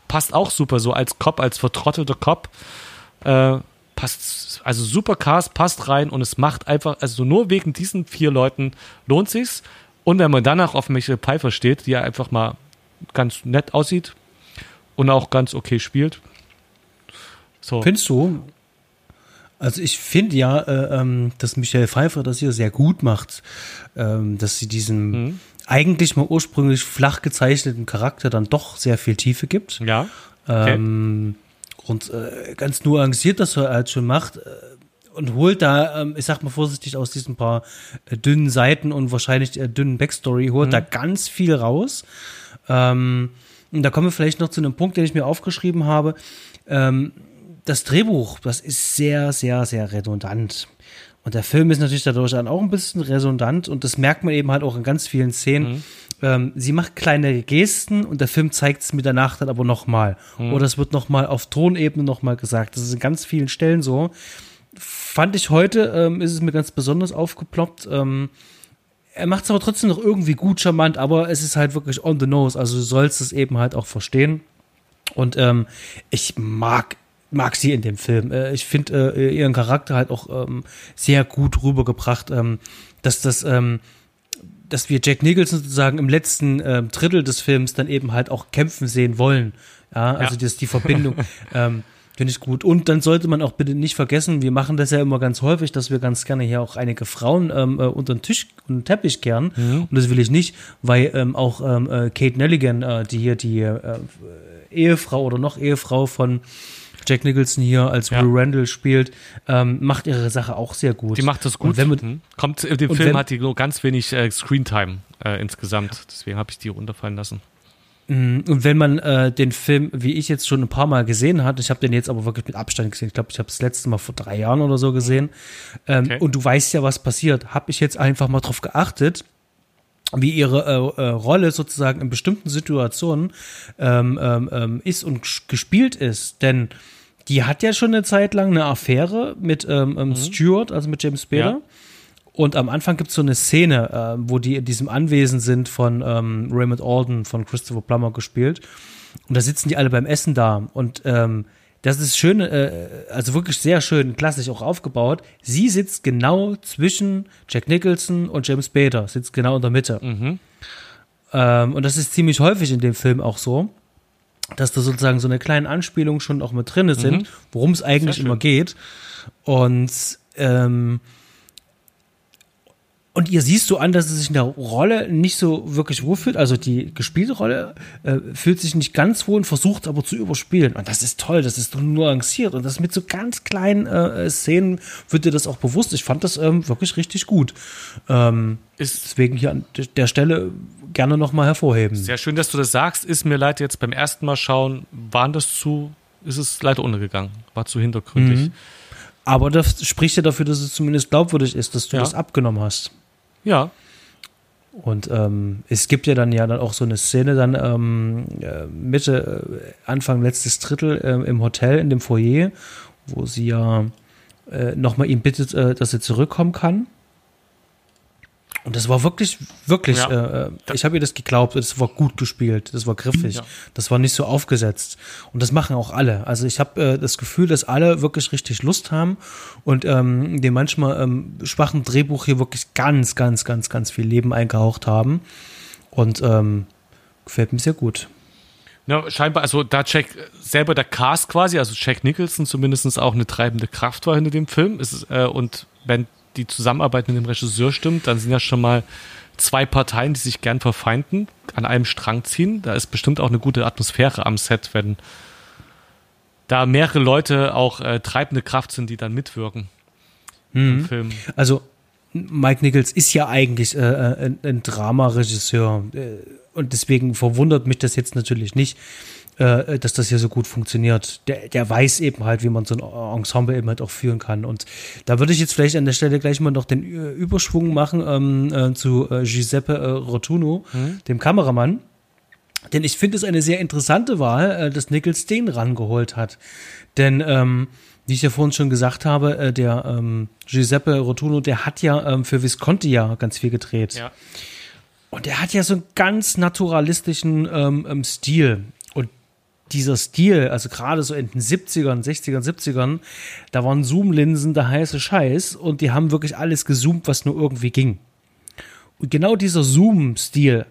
passt auch super so als Cop, als vertrottelter Cop. Äh, passt, also super Cast, passt rein und es macht einfach, also nur wegen diesen vier Leuten lohnt sich's. Und wenn man danach auf Michael Pfeiffer steht, die ja einfach mal ganz nett aussieht und auch ganz okay spielt. So. Findest du? Also ich finde ja, äh, ähm, dass Michelle Pfeiffer das hier sehr gut macht, ähm, dass sie diesem mhm. eigentlich mal ursprünglich flach gezeichneten Charakter dann doch sehr viel Tiefe gibt. Ja. Okay. Ähm, und äh, ganz nuanciert das er halt schon macht. Äh, und holt da, ähm, ich sag mal vorsichtig, aus diesen paar äh, dünnen Seiten und wahrscheinlich äh, dünnen Backstory, holt mhm. da ganz viel raus. Ähm, und da kommen wir vielleicht noch zu einem Punkt, den ich mir aufgeschrieben habe. Ähm, das Drehbuch, das ist sehr, sehr, sehr redundant. Und der Film ist natürlich dadurch dann auch ein bisschen redundant und das merkt man eben halt auch in ganz vielen Szenen. Mhm. Ähm, sie macht kleine Gesten und der Film zeigt es mit der Nacht dann aber nochmal. Mhm. Oder es wird nochmal auf Tonebene nochmal gesagt. Das ist in ganz vielen Stellen so fand ich heute, ähm, ist es mir ganz besonders aufgeploppt. Ähm, er macht es aber trotzdem noch irgendwie gut charmant, aber es ist halt wirklich on the nose. Also du sollst es eben halt auch verstehen. Und ähm, ich mag mag sie in dem Film. Äh, ich finde äh, ihren Charakter halt auch ähm, sehr gut rübergebracht, ähm, dass das, ähm, dass wir Jack Nicholson sozusagen im letzten ähm, Drittel des Films dann eben halt auch kämpfen sehen wollen. Ja, also ja. das die Verbindung. ähm, Finde ich gut. Und dann sollte man auch bitte nicht vergessen, wir machen das ja immer ganz häufig, dass wir ganz gerne hier auch einige Frauen ähm, äh, unter den Tisch und den Teppich kehren. Mhm. Und das will ich nicht, weil ähm, auch ähm, äh, Kate Nelligan, äh, die hier die äh, Ehefrau oder noch Ehefrau von Jack Nicholson hier als ja. Will Randall spielt, ähm, macht ihre Sache auch sehr gut. Die macht das gut. Man, mhm. Kommt, äh, dem Film wenn, hat die nur ganz wenig äh, Screentime äh, insgesamt. Deswegen habe ich die runterfallen lassen. Mm, und wenn man äh, den Film, wie ich jetzt schon ein paar Mal gesehen hat, ich habe den jetzt aber wirklich mit Abstand gesehen, ich glaube, ich habe das letzte Mal vor drei Jahren oder so gesehen, ähm, okay. und du weißt ja, was passiert, habe ich jetzt einfach mal drauf geachtet, wie ihre äh, äh, Rolle sozusagen in bestimmten Situationen ähm, ähm, ähm ist und gespielt ist. Denn die hat ja schon eine Zeit lang eine Affäre mit ähm, ähm mhm. Stewart, also mit James Spader. Ja. Und am Anfang gibt es so eine Szene, äh, wo die in diesem Anwesen sind von ähm, Raymond Alden, von Christopher Plummer gespielt. Und da sitzen die alle beim Essen da. Und ähm, das ist schön, äh, also wirklich sehr schön, klassisch auch aufgebaut. Sie sitzt genau zwischen Jack Nicholson und James Bader, sitzt genau in der Mitte. Mhm. Ähm, und das ist ziemlich häufig in dem Film auch so, dass da sozusagen so eine kleine Anspielung schon auch mit drin sind, mhm. worum es eigentlich immer geht. Und ähm, und ihr siehst so an, dass sie sich in der Rolle nicht so wirklich wohlfühlt. Also die gespielte Rolle äh, fühlt sich nicht ganz wohl und versucht aber zu überspielen. Und das ist toll, das ist nuanciert. Und das mit so ganz kleinen äh, Szenen wird dir das auch bewusst. Ich fand das ähm, wirklich richtig gut. Ähm, ist deswegen hier an der Stelle gerne nochmal hervorheben. Sehr schön, dass du das sagst. Ist mir leid, jetzt beim ersten Mal schauen, waren das zu, ist es leider untergegangen, war zu hintergründig. Mhm. Aber das spricht ja dafür, dass es zumindest glaubwürdig ist, dass du ja. das abgenommen hast. Ja. Und ähm, es gibt ja dann ja dann auch so eine Szene dann ähm, äh, Mitte, äh, Anfang letztes Drittel äh, im Hotel, in dem Foyer, wo sie ja äh, nochmal ihn bittet, äh, dass er zurückkommen kann. Und das war wirklich, wirklich, ja. äh, ich habe ihr das geglaubt, das war gut gespielt, das war griffig, ja. das war nicht so aufgesetzt. Und das machen auch alle. Also ich habe äh, das Gefühl, dass alle wirklich richtig Lust haben und ähm, dem manchmal ähm, schwachen Drehbuch hier wirklich ganz, ganz, ganz, ganz viel Leben eingehaucht haben. Und ähm, gefällt mir sehr gut. Ja, scheinbar, also da Jack selber der Cast quasi, also Jack Nicholson zumindest auch eine treibende Kraft war hinter dem Film. Ist, äh, und wenn die Zusammenarbeit mit dem Regisseur stimmt, dann sind ja schon mal zwei Parteien, die sich gern verfeinden, an einem Strang ziehen. Da ist bestimmt auch eine gute Atmosphäre am Set, wenn da mehrere Leute auch äh, treibende Kraft sind, die dann mitwirken mhm. im Film. Also Mike Nichols ist ja eigentlich äh, äh ein, ein Dramaregisseur äh, und deswegen verwundert mich das jetzt natürlich nicht, äh, dass das hier so gut funktioniert. Der, der weiß eben halt, wie man so ein Ensemble eben halt auch führen kann. Und da würde ich jetzt vielleicht an der Stelle gleich mal noch den Überschwung machen ähm, äh, zu äh, Giuseppe äh, Rotuno, mhm. dem Kameramann. Denn ich finde es eine sehr interessante Wahl, äh, dass Nichols den rangeholt hat. Denn, ähm, wie ich ja vorhin schon gesagt habe, äh, der ähm, Giuseppe Rotuno, der hat ja ähm, für Visconti ja ganz viel gedreht. Ja. Und er hat ja so einen ganz naturalistischen ähm, ähm Stil dieser Stil, also gerade so in den 70ern, 60ern, 70ern, da waren Zoom-Linsen der heiße Scheiß und die haben wirklich alles gezoomt, was nur irgendwie ging. Und genau dieser Zoom-Stil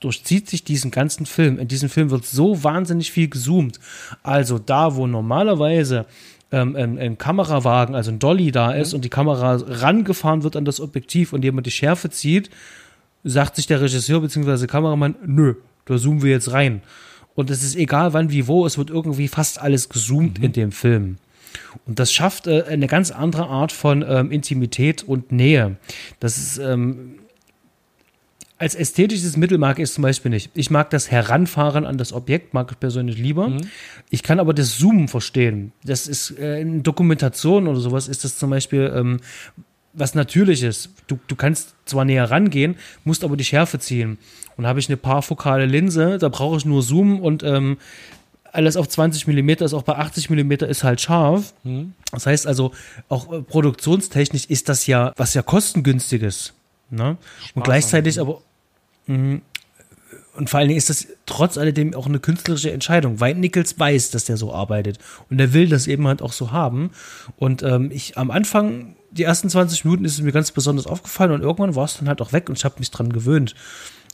durchzieht sich diesen ganzen Film. In diesem Film wird so wahnsinnig viel gezoomt. Also da, wo normalerweise ähm, ein, ein, Kamerawagen, also ein Dolly da ist mhm. und die Kamera rangefahren wird an das Objektiv und jemand die Schärfe zieht, sagt sich der Regisseur bzw. Kameramann, nö, da zoomen wir jetzt rein. Und es ist egal wann, wie, wo, es wird irgendwie fast alles gezoomt mhm. in dem Film. Und das schafft äh, eine ganz andere Art von ähm, Intimität und Nähe. Das ist ähm, als ästhetisches Mittel mag ich es zum Beispiel nicht. Ich mag das Heranfahren an das Objekt, mag ich persönlich lieber. Mhm. Ich kann aber das Zoomen verstehen. Das ist äh, in Dokumentation oder sowas ist das zum Beispiel ähm, was Natürliches. Du, du kannst zwar näher rangehen, musst aber die Schärfe ziehen. Und habe ich eine parfokale Linse, da brauche ich nur Zoom und ähm, alles auf 20 mm ist auch bei 80 mm ist halt scharf. Mhm. Das heißt also, auch äh, produktionstechnisch ist das ja was ja kostengünstiges. Ne? Und gleichzeitig aber mh, und vor allen Dingen ist das trotz alledem auch eine künstlerische Entscheidung, weil Nichols weiß, dass der so arbeitet und er will das eben halt auch so haben. Und ähm, ich am Anfang, die ersten 20 Minuten ist es mir ganz besonders aufgefallen und irgendwann war es dann halt auch weg und ich habe mich dran gewöhnt.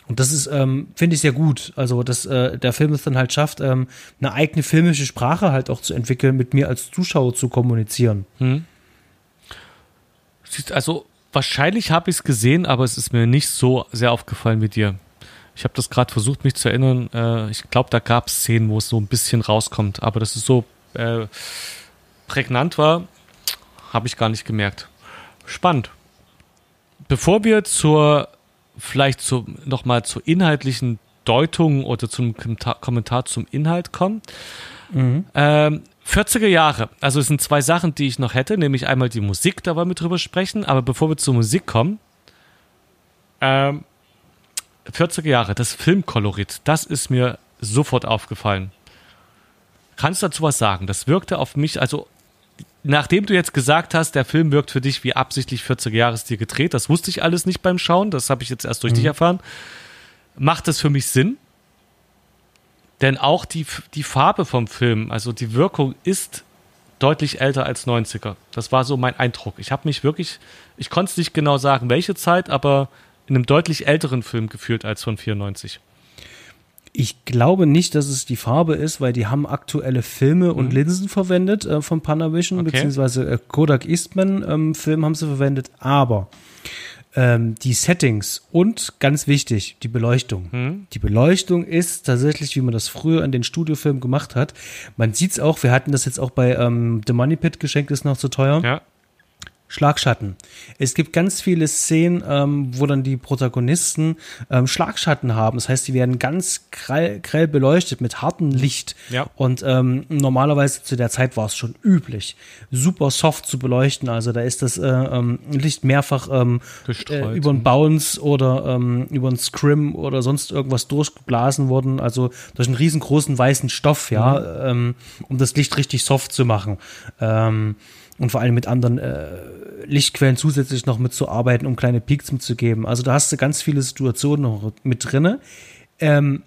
Und das ist, ähm, finde ich sehr gut. Also, dass äh, der Film es dann halt schafft, ähm, eine eigene filmische Sprache halt auch zu entwickeln, mit mir als Zuschauer zu kommunizieren. Hm. Also, wahrscheinlich habe ich es gesehen, aber es ist mir nicht so sehr aufgefallen wie dir. Ich habe das gerade versucht, mich zu erinnern. Äh, ich glaube, da gab es Szenen, wo es so ein bisschen rauskommt, aber dass es so äh, prägnant war, habe ich gar nicht gemerkt. Spannend. Bevor wir zur vielleicht zu, nochmal zur inhaltlichen Deutung oder zum Kommentar zum Inhalt kommen. Mhm. Ähm, 40er Jahre. Also es sind zwei Sachen, die ich noch hätte, nämlich einmal die Musik, da wollen wir drüber sprechen, aber bevor wir zur Musik kommen, ähm, 40er Jahre, das Filmkolorit, das ist mir sofort aufgefallen. Kannst du dazu was sagen? Das wirkte auf mich, also nachdem du jetzt gesagt hast, der Film wirkt für dich wie absichtlich 40er Jahre Stil gedreht, das wusste ich alles nicht beim Schauen, das habe ich jetzt erst durch mhm. dich erfahren, macht das für mich Sinn? Denn auch die, die Farbe vom Film, also die Wirkung ist deutlich älter als 90er. Das war so mein Eindruck. Ich habe mich wirklich, ich konnte es nicht genau sagen, welche Zeit, aber in einem deutlich älteren Film gefühlt als von 94. Ich glaube nicht, dass es die Farbe ist, weil die haben aktuelle Filme und mhm. Linsen verwendet äh, von Panavision, okay. beziehungsweise äh, Kodak Eastman ähm, Film haben sie verwendet, aber ähm, die Settings und ganz wichtig, die Beleuchtung. Mhm. Die Beleuchtung ist tatsächlich, wie man das früher in den Studiofilmen gemacht hat. Man sieht es auch, wir hatten das jetzt auch bei ähm, The Money Pit, Geschenk ist noch zu teuer. Ja. Schlagschatten. Es gibt ganz viele Szenen, ähm, wo dann die Protagonisten ähm, Schlagschatten haben. Das heißt, die werden ganz grell, grell beleuchtet mit hartem Licht. Ja. Und ähm, normalerweise zu der Zeit war es schon üblich, super soft zu beleuchten. Also da ist das äh, ähm, Licht mehrfach ähm, äh, über einen Bounce oder ähm, über einen Scrim oder sonst irgendwas durchgeblasen worden. Also durch einen riesengroßen weißen Stoff, ja, mhm. ähm, um das Licht richtig soft zu machen. Ähm, und vor allem mit anderen äh, Lichtquellen zusätzlich noch mitzuarbeiten, um kleine Peaks mitzugeben. Also da hast du ganz viele Situationen noch mit drinne. Ähm,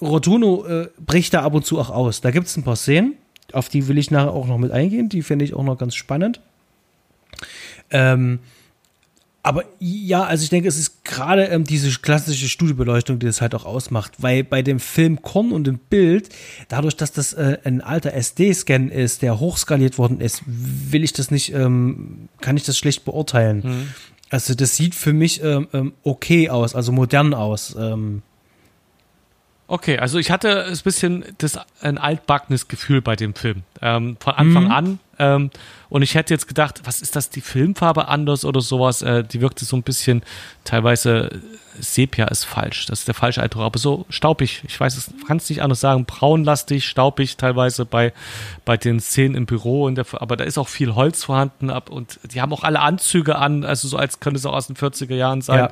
Rotuno äh, bricht da ab und zu auch aus. Da gibt es ein paar Szenen, auf die will ich nachher auch noch mit eingehen. Die finde ich auch noch ganz spannend. Ähm, aber ja, also ich denke, es ist gerade ähm, diese klassische Studiobeleuchtung, die das halt auch ausmacht, weil bei dem Film Korn und dem Bild, dadurch, dass das äh, ein alter SD-Scan ist, der hochskaliert worden ist, will ich das nicht, ähm, kann ich das schlecht beurteilen. Mhm. Also das sieht für mich ähm, ähm okay aus, also modern aus. Ähm. Okay, also ich hatte ein bisschen das, ein altbackenes Gefühl bei dem Film. Ähm, von Anfang mhm. an. Ähm, und ich hätte jetzt gedacht, was ist das, die Filmfarbe anders oder sowas? Äh, die wirkte so ein bisschen, teilweise Sepia ist falsch, das ist der falsche Eindruck, aber so staubig, ich weiß es, kann es nicht anders sagen, braunlastig, staubig teilweise bei, bei den Szenen im Büro, der, aber da ist auch viel Holz vorhanden ab und die haben auch alle Anzüge an, also so als könnte es auch aus den 40er Jahren sein. Ja.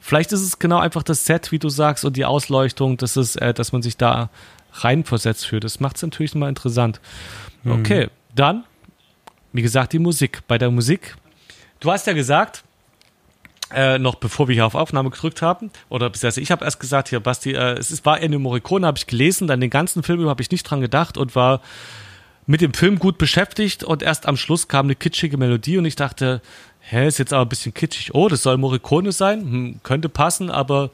Vielleicht ist es genau einfach das Set, wie du sagst, und die Ausleuchtung, dass, es, äh, dass man sich da reinversetzt fühlt. Das macht es natürlich mal interessant. Mhm. Okay, dann, wie gesagt, die Musik. Bei der Musik, du hast ja gesagt, äh, noch bevor wir hier auf Aufnahme gedrückt haben, oder beziehungsweise ich habe erst gesagt, hier, Basti, äh, es ist, war Ennio Morricone, habe ich gelesen, dann den ganzen Film habe ich nicht dran gedacht und war mit dem Film gut beschäftigt und erst am Schluss kam eine kitschige Melodie und ich dachte, hä, ist jetzt aber ein bisschen kitschig. Oh, das soll Morricone sein? Hm, könnte passen, aber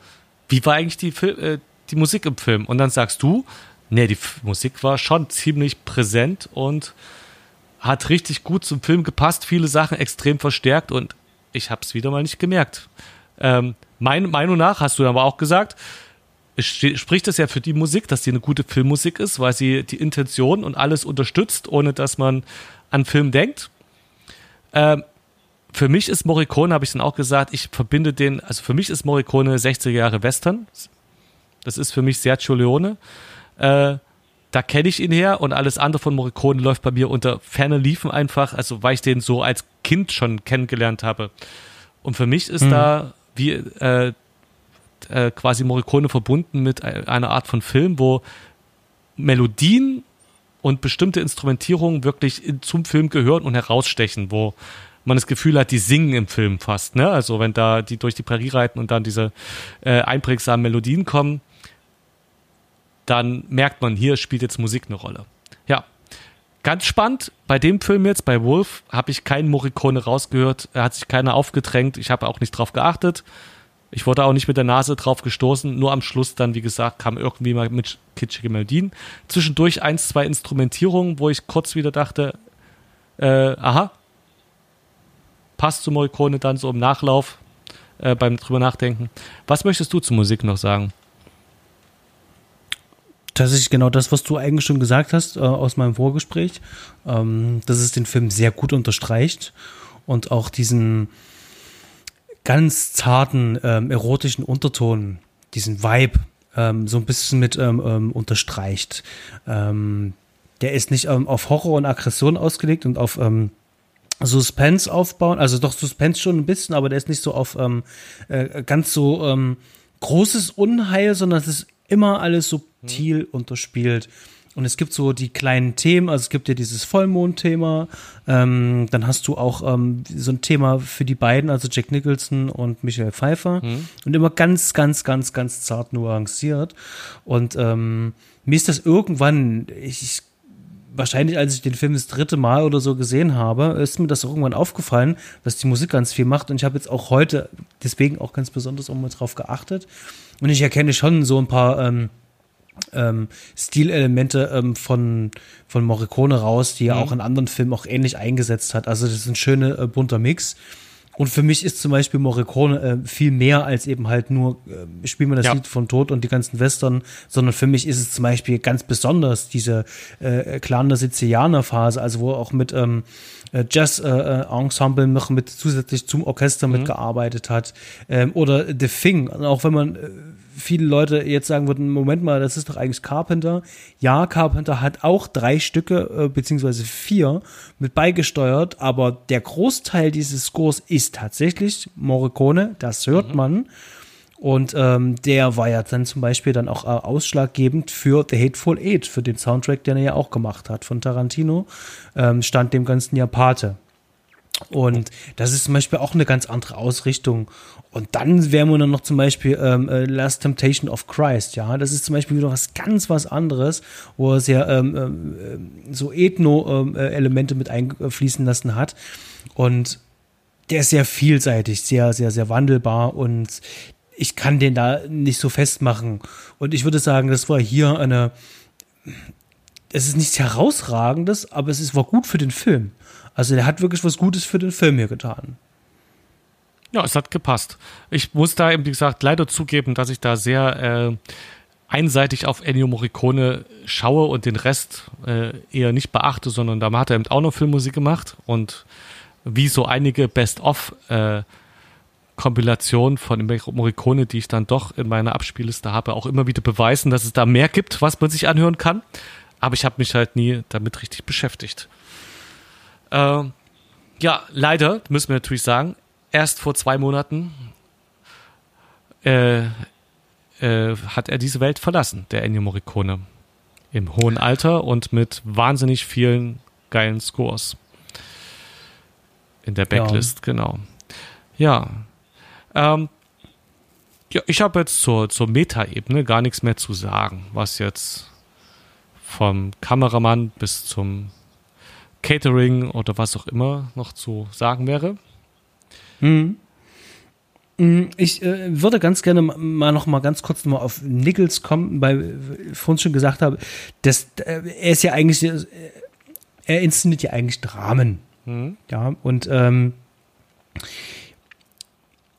wie war eigentlich die, äh, die Musik im Film? Und dann sagst du, nee, die F Musik war schon ziemlich präsent und hat richtig gut zum Film gepasst, viele Sachen extrem verstärkt und ich habe es wieder mal nicht gemerkt. Ähm, meiner Meinung nach, hast du aber auch gesagt, spricht das ja für die Musik, dass die eine gute Filmmusik ist, weil sie die Intention und alles unterstützt, ohne dass man an Film denkt. Ähm, für mich ist Morricone, habe ich dann auch gesagt, ich verbinde den, also für mich ist Morricone 60er Jahre Western. Das ist für mich Sergio Leone. Äh, da kenne ich ihn her und alles andere von Morricone läuft bei mir unter ferne Liefen einfach, also weil ich den so als Kind schon kennengelernt habe. Und für mich ist mhm. da wie äh, äh, quasi Morricone verbunden mit einer Art von Film, wo Melodien und bestimmte Instrumentierungen wirklich in, zum Film gehören und herausstechen, wo man das Gefühl hat, die singen im Film fast. Ne? Also wenn da die durch die Prärie reiten und dann diese äh, einprägsamen Melodien kommen, dann merkt man, hier spielt jetzt Musik eine Rolle. Ja, ganz spannend. Bei dem Film jetzt, bei Wolf, habe ich keinen Morricone rausgehört. Er hat sich keiner aufgedrängt. Ich habe auch nicht drauf geachtet. Ich wurde auch nicht mit der Nase drauf gestoßen. Nur am Schluss dann, wie gesagt, kam irgendwie mal mit kitschige Melodien. Zwischendurch eins, zwei Instrumentierungen, wo ich kurz wieder dachte, äh, aha, passt zu Morricone dann so im Nachlauf äh, beim drüber nachdenken. Was möchtest du zur Musik noch sagen? Tatsächlich genau das, was du eigentlich schon gesagt hast äh, aus meinem Vorgespräch, ähm, dass es den Film sehr gut unterstreicht und auch diesen ganz zarten, ähm, erotischen Unterton, diesen Vibe ähm, so ein bisschen mit ähm, ähm, unterstreicht. Ähm, der ist nicht auf Horror und Aggression ausgelegt und auf Suspense aufbauen, also doch Suspense schon ein bisschen, aber der ist nicht so auf äh, ganz so großes Unheil, sondern es ist immer alles subtil mhm. unterspielt. Und es gibt so die kleinen Themen, also es gibt ja dieses Vollmond-Thema, ähm, dann hast du auch ähm, so ein Thema für die beiden, also Jack Nicholson und Michael Pfeiffer. Mhm. Und immer ganz, ganz, ganz, ganz zart nuanciert. Und ähm, mir ist das irgendwann, ich, wahrscheinlich als ich den Film das dritte Mal oder so gesehen habe, ist mir das irgendwann aufgefallen, dass die Musik ganz viel macht. Und ich habe jetzt auch heute deswegen auch ganz besonders auch mal drauf geachtet. Und ich erkenne schon so ein paar ähm, ähm, Stilelemente ähm, von, von Morricone raus, die er mhm. auch in anderen Filmen auch ähnlich eingesetzt hat. Also das ist ein schöner, äh, bunter Mix. Und für mich ist zum Beispiel Morricone äh, viel mehr als eben halt nur, äh, spielen wir das ja. Lied von Tod und die ganzen Western, sondern für mich ist es zum Beispiel ganz besonders diese äh, Clan der Sizilianer Phase, also wo auch mit ähm, äh, Jazz-Ensemble äh, noch mit zusätzlich zum Orchester mhm. mitgearbeitet hat. Ähm, oder The Thing, auch wenn man äh, viele Leute jetzt sagen würden, Moment mal, das ist doch eigentlich Carpenter. Ja, Carpenter hat auch drei Stücke, äh, beziehungsweise vier mit beigesteuert, aber der Großteil dieses Scores ist tatsächlich Morricone, das hört mhm. man. Und ähm, der war ja dann zum Beispiel dann auch äh, ausschlaggebend für The Hateful Eight, für den Soundtrack, den er ja auch gemacht hat von Tarantino, ähm, stand dem ganzen ja Pate. Und das ist zum Beispiel auch eine ganz andere Ausrichtung. Und dann wären wir dann noch zum Beispiel ähm, äh, Last Temptation of Christ, ja. Das ist zum Beispiel wieder was ganz was anderes, wo er sehr ähm, ähm, so Ethno-Elemente ähm, mit einfließen lassen hat. Und der ist sehr vielseitig, sehr, sehr, sehr wandelbar und ich kann den da nicht so festmachen. Und ich würde sagen, das war hier eine, es ist nichts herausragendes, aber es ist, war gut für den Film. Also der hat wirklich was Gutes für den Film hier getan. Ja, es hat gepasst. Ich muss da eben, wie gesagt, leider zugeben, dass ich da sehr äh, einseitig auf Ennio Morricone schaue und den Rest äh, eher nicht beachte, sondern da hat er eben auch noch Filmmusik gemacht und wie so einige Best-of äh, Kompilationen von Morricone, die ich dann doch in meiner Abspielliste habe, auch immer wieder beweisen, dass es da mehr gibt, was man sich anhören kann. Aber ich habe mich halt nie damit richtig beschäftigt. Äh, ja, leider, müssen wir natürlich sagen, erst vor zwei Monaten äh, äh, hat er diese Welt verlassen, der Ennio Morricone. Im hohen Alter und mit wahnsinnig vielen geilen Scores. In der Backlist, ja. genau. Ja. Ähm, ja, ich habe jetzt zur, zur Meta-Ebene gar nichts mehr zu sagen, was jetzt vom Kameramann bis zum Catering oder was auch immer noch zu sagen wäre. Mhm. Ich äh, würde ganz gerne mal noch mal ganz kurz mal auf Nichols kommen, weil ich vorhin schon gesagt habe, dass äh, er ist ja eigentlich, äh, er inszeniert ja eigentlich Dramen. Mhm. Ja, und ähm,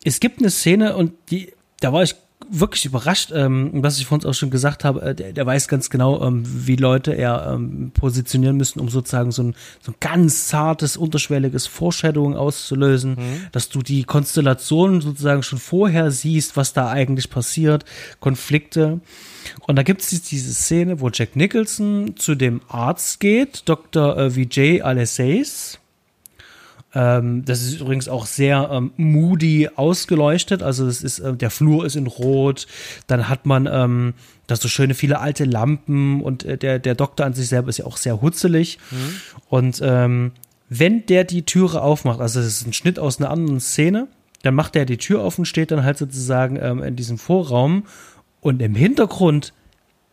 es gibt eine Szene und die, da war ich wirklich überrascht, ähm, was ich vorhin auch schon gesagt habe, äh, der, der, weiß ganz genau, ähm, wie Leute er ähm, positionieren müssen, um sozusagen so ein, so ein ganz zartes, unterschwelliges Foreshadowing auszulösen, mhm. dass du die Konstellationen sozusagen schon vorher siehst, was da eigentlich passiert, Konflikte. Und da gibt es diese Szene, wo Jack Nicholson zu dem Arzt geht, Dr. Äh, Vijay Alesseis, ähm, das ist übrigens auch sehr ähm, moody ausgeleuchtet. Also es ist, äh, der Flur ist in Rot. Dann hat man ähm, da so schöne viele alte Lampen und äh, der, der Doktor an sich selber ist ja auch sehr hutzelig. Mhm. Und ähm, wenn der die Türe aufmacht, also es ist ein Schnitt aus einer anderen Szene, dann macht er die Tür auf und steht dann halt sozusagen ähm, in diesem Vorraum und im Hintergrund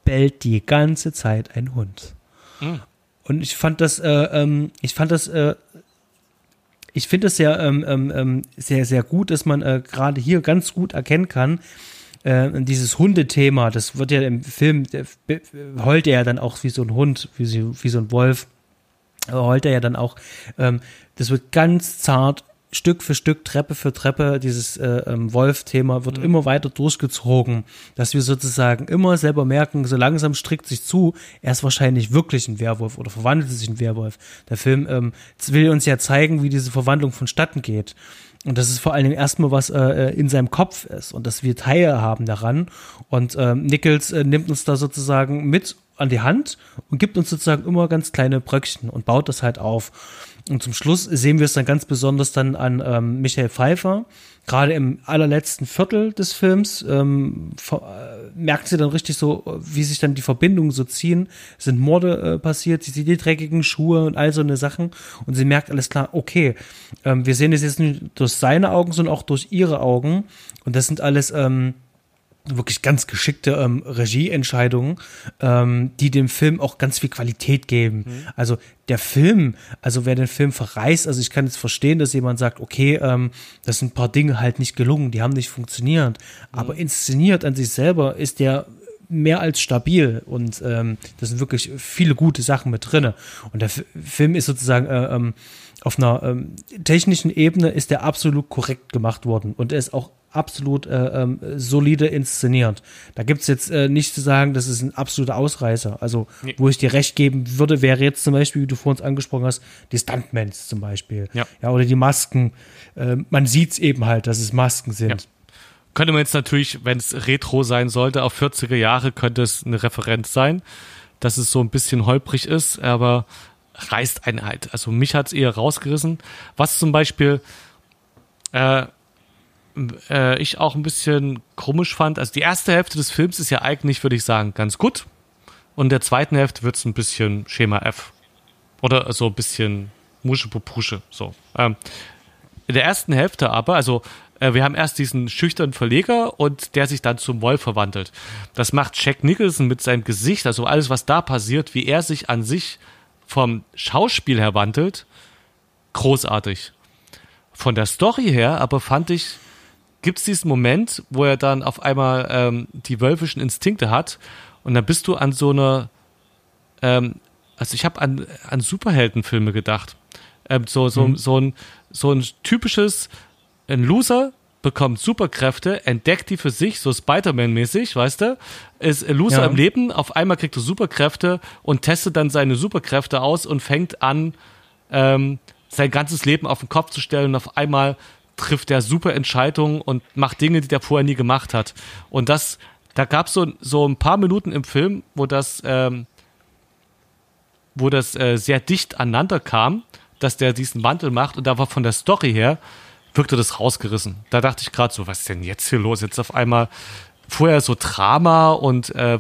bellt die ganze Zeit ein Hund. Mhm. Und ich fand das, äh, ähm, ich fand das äh, ich finde es ja ähm, ähm, ähm, sehr, sehr gut, dass man äh, gerade hier ganz gut erkennen kann, äh, dieses Hundethema, das wird ja im Film, heult er ja dann auch wie so ein Hund, wie, wie so ein Wolf, heult er ja dann auch, ähm, das wird ganz zart Stück für Stück, Treppe für Treppe, dieses äh, ähm, Wolf-Thema wird mhm. immer weiter durchgezogen, dass wir sozusagen immer selber merken, so langsam strickt sich zu, er ist wahrscheinlich wirklich ein Werwolf oder verwandelt sich in Werwolf. Der Film ähm, will uns ja zeigen, wie diese Verwandlung vonstatten geht. Und das ist vor allen Dingen erstmal was äh, äh in seinem Kopf ist und dass wir Teile haben daran. Und ähm, Nichols äh, nimmt uns da sozusagen mit an die Hand und gibt uns sozusagen immer ganz kleine Bröckchen und baut das halt auf. Und zum Schluss sehen wir es dann ganz besonders dann an ähm, Michael Pfeiffer. Gerade im allerletzten Viertel des Films ähm, äh, merkt sie dann richtig so, wie sich dann die Verbindungen so ziehen. Es sind Morde äh, passiert, sie sieht die dreckigen Schuhe und all so eine Sachen. Und sie merkt alles klar, okay, ähm, wir sehen es jetzt nicht durch seine Augen, sondern auch durch ihre Augen. Und das sind alles ähm, wirklich ganz geschickte ähm, Regieentscheidungen, ähm, die dem Film auch ganz viel Qualität geben. Mhm. Also der Film, also wer den Film verreist, also ich kann jetzt verstehen, dass jemand sagt, okay, ähm, das sind ein paar Dinge halt nicht gelungen, die haben nicht funktioniert, mhm. aber inszeniert an sich selber ist der mehr als stabil und ähm, das sind wirklich viele gute Sachen mit drinne. Und der F Film ist sozusagen äh, ähm, auf einer ähm, technischen Ebene ist der absolut korrekt gemacht worden und er ist auch absolut äh, ähm, solide inszeniert. Da gibt es jetzt äh, nicht zu sagen, das ist ein absoluter Ausreißer. Also, nee. wo ich dir recht geben würde, wäre jetzt zum Beispiel, wie du vor uns angesprochen hast, die Stuntmans zum Beispiel. Ja. ja oder die Masken. Äh, man sieht es eben halt, dass es Masken sind. Ja. Könnte man jetzt natürlich, wenn es Retro sein sollte, auf 40er Jahre könnte es eine Referenz sein, dass es so ein bisschen holprig ist, aber reißt einen halt. Also mich hat es eher rausgerissen. Was zum Beispiel äh, äh, ich auch ein bisschen komisch fand. Also die erste Hälfte des Films ist ja eigentlich, würde ich sagen, ganz gut. Und der zweiten Hälfte wird es ein bisschen Schema F. Oder so ein bisschen Musche Pusche. So. Ähm, in der ersten Hälfte aber, also äh, wir haben erst diesen schüchternen Verleger und der sich dann zum Wolf verwandelt. Das macht Jack Nicholson mit seinem Gesicht, also alles, was da passiert, wie er sich an sich vom Schauspiel her wandelt, großartig. Von der Story her aber fand ich gibt es diesen Moment, wo er dann auf einmal ähm, die wölfischen Instinkte hat und dann bist du an so einer, ähm, also ich habe an, an Superheldenfilme gedacht. Ähm, so, so, mhm. so, ein, so ein typisches, ein Loser bekommt Superkräfte, entdeckt die für sich, so Spider-Man-mäßig, weißt du? Ist ein Loser ja. im Leben, auf einmal kriegt er Superkräfte und testet dann seine Superkräfte aus und fängt an, ähm, sein ganzes Leben auf den Kopf zu stellen und auf einmal trifft er super Entscheidungen und macht Dinge, die der vorher nie gemacht hat. Und das, da gab es so, so ein paar Minuten im Film, wo das, ähm, wo das äh, sehr dicht aneinander kam, dass der diesen Wandel macht und da war von der Story her, wirkte das rausgerissen. Da dachte ich gerade so, was ist denn jetzt hier los? Jetzt auf einmal vorher so Drama und äh,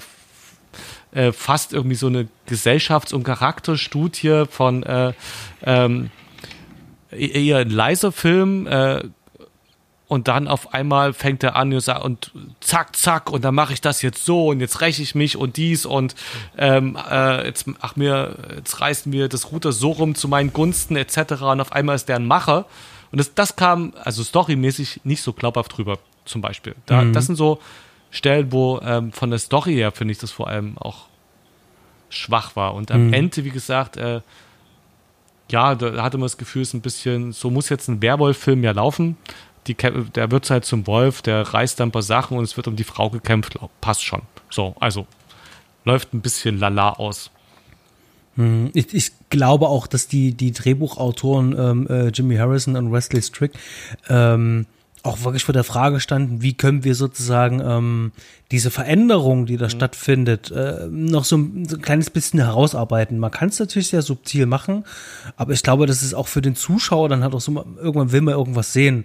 äh, fast irgendwie so eine Gesellschafts- und Charakterstudie von äh, ähm, eher ein leiser Film äh, und dann auf einmal fängt er an und zack, zack, und dann mache ich das jetzt so und jetzt räche ich mich und dies und ähm, äh, jetzt, ach mir, jetzt reißt mir das Router so rum zu meinen Gunsten etc. Und auf einmal ist der ein Macher. Und das, das kam, also storymäßig nicht so glaubhaft drüber, zum Beispiel. Da, mhm. Das sind so Stellen, wo ähm, von der Story her, finde ich, das vor allem auch schwach war. Und am mhm. Ende, wie gesagt, äh, ja, da hatte man das Gefühl, es ist ein bisschen, so muss jetzt ein Werwolf-Film ja laufen. Die, der wird halt zum Wolf, der reißt dann ein paar Sachen und es wird um die Frau gekämpft. Passt schon. So, also läuft ein bisschen lala aus. Hm, ich, ich, glaube auch, dass die, die Drehbuchautoren ähm, äh, Jimmy Harrison und Wesley Strick ähm, auch wirklich vor der Frage standen, wie können wir sozusagen ähm, diese Veränderung, die da mhm. stattfindet, äh, noch so ein, so ein, kleines bisschen herausarbeiten. Man kann es natürlich sehr subtil machen, aber ich glaube, das ist auch für den Zuschauer dann halt auch so, irgendwann will man irgendwas sehen.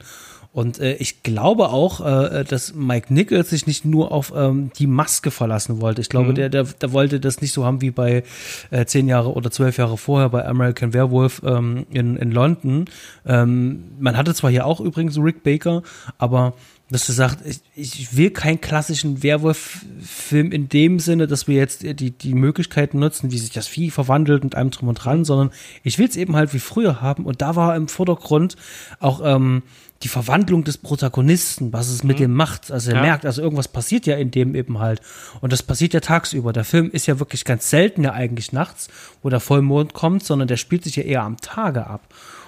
Und äh, ich glaube auch, äh, dass Mike Nichols sich nicht nur auf ähm, die Maske verlassen wollte. Ich glaube, mhm. der, der, der wollte das nicht so haben wie bei äh, zehn Jahre oder zwölf Jahre vorher bei American Werewolf ähm, in, in London. Ähm, man hatte zwar hier auch übrigens Rick Baker, aber dass du sagst, ich, ich will keinen klassischen Werwolf-Film in dem Sinne, dass wir jetzt die, die Möglichkeiten nutzen, wie sich das Vieh verwandelt und einem drum und dran, sondern ich will es eben halt wie früher haben. Und da war im Vordergrund auch ähm, die Verwandlung des Protagonisten, was es mit mhm. dem macht. Also er ja. merkt, also irgendwas passiert ja in dem eben halt. Und das passiert ja tagsüber. Der Film ist ja wirklich ganz selten ja eigentlich nachts, wo der Vollmond kommt, sondern der spielt sich ja eher am Tage ab.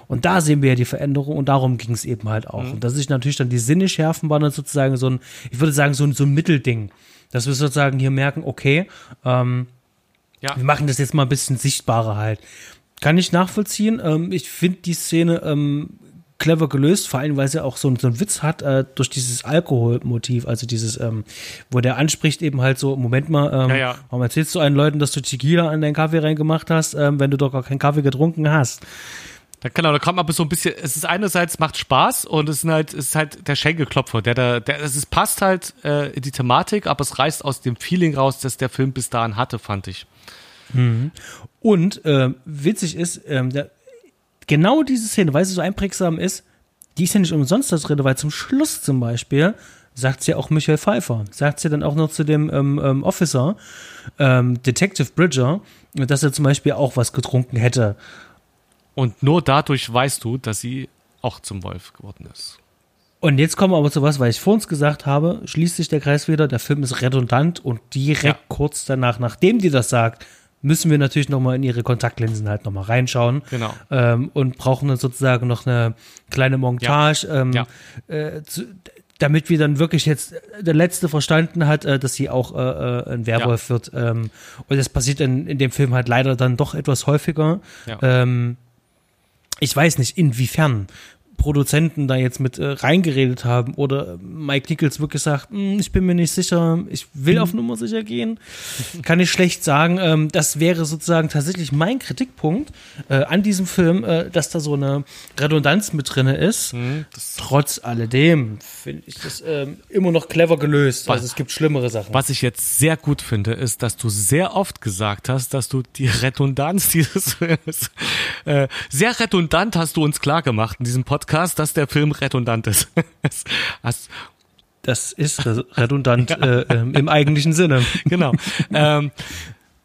Und da sehen wir ja die Veränderung und darum ging es eben halt auch. Mhm. Und dass sich natürlich dann die Sinne schärfen, war dann sozusagen so ein, ich würde sagen, so ein, so ein Mittelding. Dass wir sozusagen hier merken, okay, ähm, ja. wir machen das jetzt mal ein bisschen sichtbarer halt. Kann ich nachvollziehen. Ähm, ich finde die Szene ähm, clever gelöst, vor allem weil sie auch so, so einen Witz hat äh, durch dieses Alkoholmotiv, also dieses, ähm, wo der anspricht eben halt so, Moment mal, ähm, ja, ja. warum erzählst du einen Leuten, dass du Tequila an deinen Kaffee reingemacht hast, ähm, wenn du doch gar keinen Kaffee getrunken hast? Da, genau, da kommt aber so ein bisschen, es ist einerseits macht Spaß und es ist halt, es ist halt der Schenkelklopfer, der da, der, es ist, passt halt äh, in die Thematik, aber es reißt aus dem Feeling raus, das der Film bis dahin hatte, fand ich. Mhm. Und äh, witzig ist, ähm, der, genau diese Szene, weil sie so einprägsam ist, die ist ja nicht umsonst da drin, weil zum Schluss zum Beispiel sagt sie auch Michael Pfeiffer, sagt sie dann auch noch zu dem ähm, ähm, Officer, ähm, Detective Bridger, dass er zum Beispiel auch was getrunken hätte. Und nur dadurch weißt du, dass sie auch zum Wolf geworden ist. Und jetzt kommen wir aber zu was, weil ich vor uns gesagt habe, schließt sich der Kreis wieder, der Film ist redundant und direkt ja. kurz danach, nachdem die das sagt, müssen wir natürlich nochmal in ihre Kontaktlinsen halt nochmal reinschauen. Genau. Ähm, und brauchen dann sozusagen noch eine kleine Montage, ja. Ähm, ja. Äh, zu, damit wir dann wirklich jetzt der Letzte verstanden hat, äh, dass sie auch äh, äh ein Werwolf ja. wird. Ähm, und das passiert in, in dem Film halt leider dann doch etwas häufiger. Ja. Ähm, ich weiß nicht, inwiefern. Produzenten da jetzt mit äh, reingeredet haben oder Mike Nichols wirklich sagt, hm, ich bin mir nicht sicher, ich will auf Nummer sicher gehen, kann ich schlecht sagen. Ähm, das wäre sozusagen tatsächlich mein Kritikpunkt äh, an diesem Film, äh, dass da so eine Redundanz mit drin ist. Mhm, Trotz alledem finde ich das ähm, immer noch clever gelöst. Was, also es gibt schlimmere Sachen. Was ich jetzt sehr gut finde, ist, dass du sehr oft gesagt hast, dass du die Redundanz dieses Films äh, sehr redundant hast du uns klar gemacht in diesem Podcast Podcast, dass der Film redundant ist. das ist redundant äh, ähm, im eigentlichen Sinne. Genau. ähm,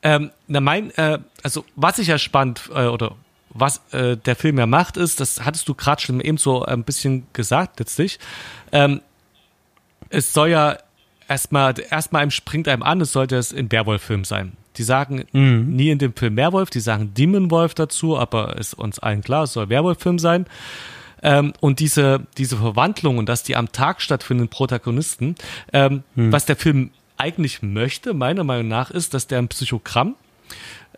ähm, na mein, äh, also was ich ja spannend äh, oder was äh, der Film ja macht, ist, das hattest du gerade schon eben so ein bisschen gesagt letztlich. Ähm, es soll ja erstmal, erstmal einem springt einem an, es sollte es ein Werwolf-Film sein. Die sagen mhm. nie in dem Film Werwolf, die sagen Demon Wolf dazu, aber ist uns allen klar, es soll Werwolf-Film sein. Ähm, und diese, diese Verwandlung und dass die am Tag stattfinden, Protagonisten, ähm, hm. was der Film eigentlich möchte, meiner Meinung nach, ist, dass der ein Psychogramm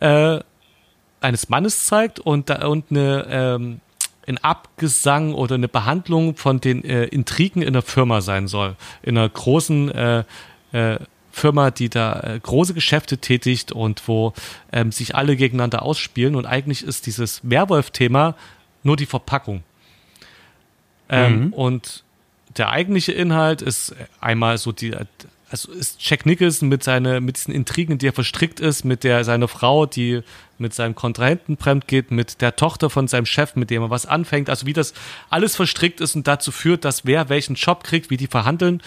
äh, eines Mannes zeigt und, da, und eine, ähm, ein Abgesang oder eine Behandlung von den äh, Intrigen in der Firma sein soll. In einer großen äh, äh, Firma, die da äh, große Geschäfte tätigt und wo ähm, sich alle gegeneinander ausspielen. Und eigentlich ist dieses Werwolf-Thema nur die Verpackung. Ähm, mhm. Und der eigentliche Inhalt ist einmal so die, also ist Jack Nicholson mit seine, mit diesen Intrigen, die er verstrickt ist, mit der seine Frau, die mit seinem Kontrahenten fremd geht, mit der Tochter von seinem Chef, mit dem er was anfängt, also wie das alles verstrickt ist und dazu führt, dass wer welchen Job kriegt, wie die verhandeln.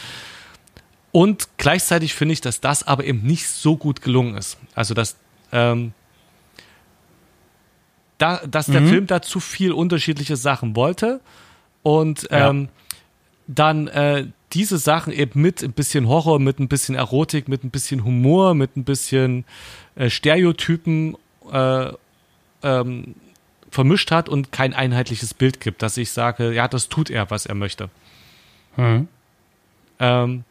Und gleichzeitig finde ich, dass das aber eben nicht so gut gelungen ist. Also dass ähm, da, dass der mhm. Film da zu viel unterschiedliche Sachen wollte und ähm, ja. dann äh, diese Sachen eben mit ein bisschen Horror, mit ein bisschen Erotik, mit ein bisschen Humor, mit ein bisschen äh, Stereotypen äh, ähm, vermischt hat und kein einheitliches Bild gibt, dass ich sage, ja, das tut er, was er möchte. Hm. Ähm,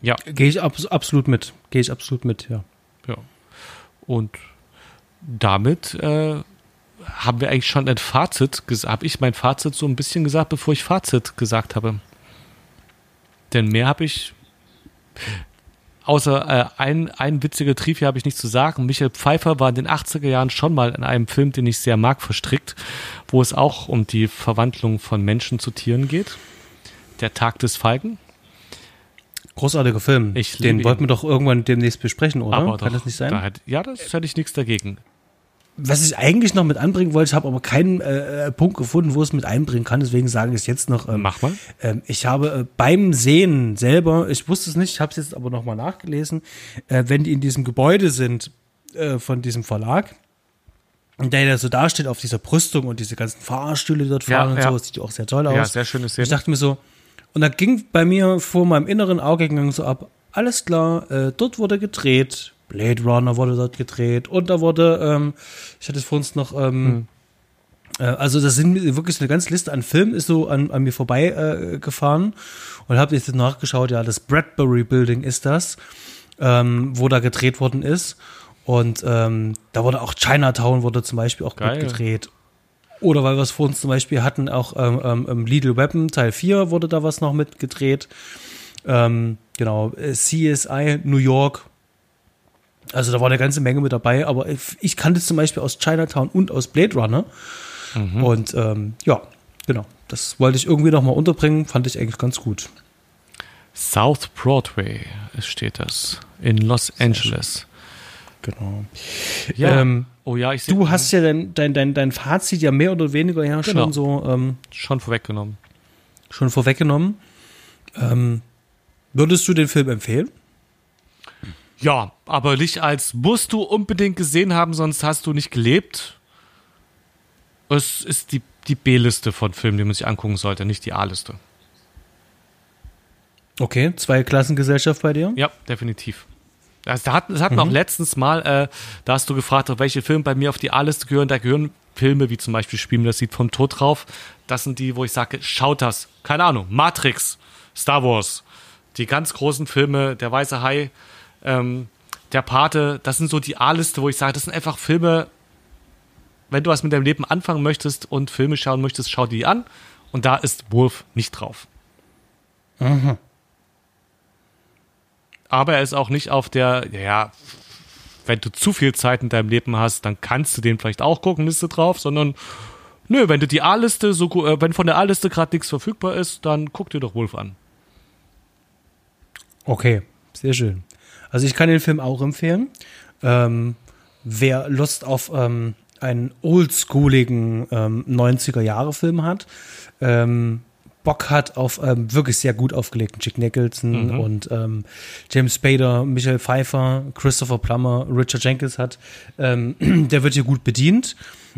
ja. Gehe ich abs absolut mit. Gehe ich absolut mit, ja. Ja. Und damit äh, haben wir eigentlich schon ein Fazit, habe ich mein Fazit so ein bisschen gesagt, bevor ich Fazit gesagt habe. Denn mehr habe ich, außer äh, ein, ein witziger Trivia habe ich nicht zu sagen. Michael Pfeiffer war in den 80er Jahren schon mal in einem Film, den ich sehr mag, verstrickt, wo es auch um die Verwandlung von Menschen zu Tieren geht. Der Tag des Falken. Großartiger Film. Ich Den wollten wir doch irgendwann demnächst besprechen, oder? Aber Kann doch, das nicht sein? Da hat, ja, das hätte ich nichts dagegen. Was ich eigentlich noch mit anbringen wollte, ich habe aber keinen äh, äh, Punkt gefunden, wo es mit einbringen kann, deswegen sage ich es jetzt noch. Ähm, Mach mal. Ähm, ich habe äh, beim Sehen selber, ich wusste es nicht, ich habe es jetzt aber nochmal nachgelesen, äh, wenn die in diesem Gebäude sind äh, von diesem Verlag, und der da so dasteht auf dieser Brüstung und diese ganzen Fahrstühle dort fahren ja, und ja. so, das sieht auch sehr toll aus. Ja, sehr schöne Szene. Ich dachte mir so, und da ging bei mir vor meinem inneren Auge gegangen so ab, alles klar, äh, dort wurde gedreht, Blade Runner wurde dort gedreht und da wurde, ähm, ich hatte es vor uns noch, ähm, hm. äh, also das sind wirklich eine ganze Liste an Filmen ist so an, an mir vorbei äh, gefahren und habe jetzt nachgeschaut, ja, das Bradbury Building ist das, ähm, wo da gedreht worden ist. Und ähm, da wurde auch Chinatown wurde zum Beispiel auch Geil. gut gedreht. Oder weil wir es vor uns zum Beispiel hatten, auch ähm, ähm, ähm Little Weapon Teil 4 wurde da was noch mitgedreht. Ähm, genau, äh, CSI New York. Also da war eine ganze Menge mit dabei, aber ich kannte zum Beispiel aus Chinatown und aus Blade Runner. Mhm. Und ähm, ja, genau. Das wollte ich irgendwie nochmal unterbringen, fand ich eigentlich ganz gut. South Broadway steht das in Los Angeles. Genau. Ja. Ähm, oh ja, ich Du hast ja dein, dein, dein, dein Fazit ja mehr oder weniger ja genau. schon so. Ähm, schon vorweggenommen. Schon vorweggenommen. Ähm, würdest du den Film empfehlen? Ja, aber nicht als musst du unbedingt gesehen haben, sonst hast du nicht gelebt. Es ist die, die B-Liste von Filmen, die man sich angucken sollte, nicht die A-Liste. Okay, zwei Klassengesellschaft bei dir? Ja, definitiv. Das, das hatten, das hatten mhm. auch letztens mal, äh, da hast du gefragt, auf welche Filme bei mir auf die A-Liste gehören. Da gehören Filme wie zum Beispiel Spielen das Lied vom Tod drauf. Das sind die, wo ich sage, schaut das. Keine Ahnung, Matrix, Star Wars, die ganz großen Filme, Der Weiße Hai, ähm, Der Pate, das sind so die A-Liste, wo ich sage, das sind einfach Filme, wenn du was mit deinem Leben anfangen möchtest und Filme schauen möchtest, schau die an. Und da ist Wolf nicht drauf. Mhm aber er ist auch nicht auf der, ja, wenn du zu viel Zeit in deinem Leben hast, dann kannst du den vielleicht auch gucken, Liste drauf, sondern nö, wenn du die A-Liste, so, äh, wenn von der A-Liste gerade nichts verfügbar ist, dann guck dir doch Wolf an. Okay, sehr schön. Also ich kann den Film auch empfehlen. Ähm, wer Lust auf ähm, einen oldschooligen ähm, 90er-Jahre-Film hat, ähm, Bock hat auf ähm, wirklich sehr gut aufgelegten Jack Nicholson mhm. und ähm, James Spader, Michael Pfeiffer, Christopher Plummer, Richard Jenkins hat, ähm, der wird hier gut bedient.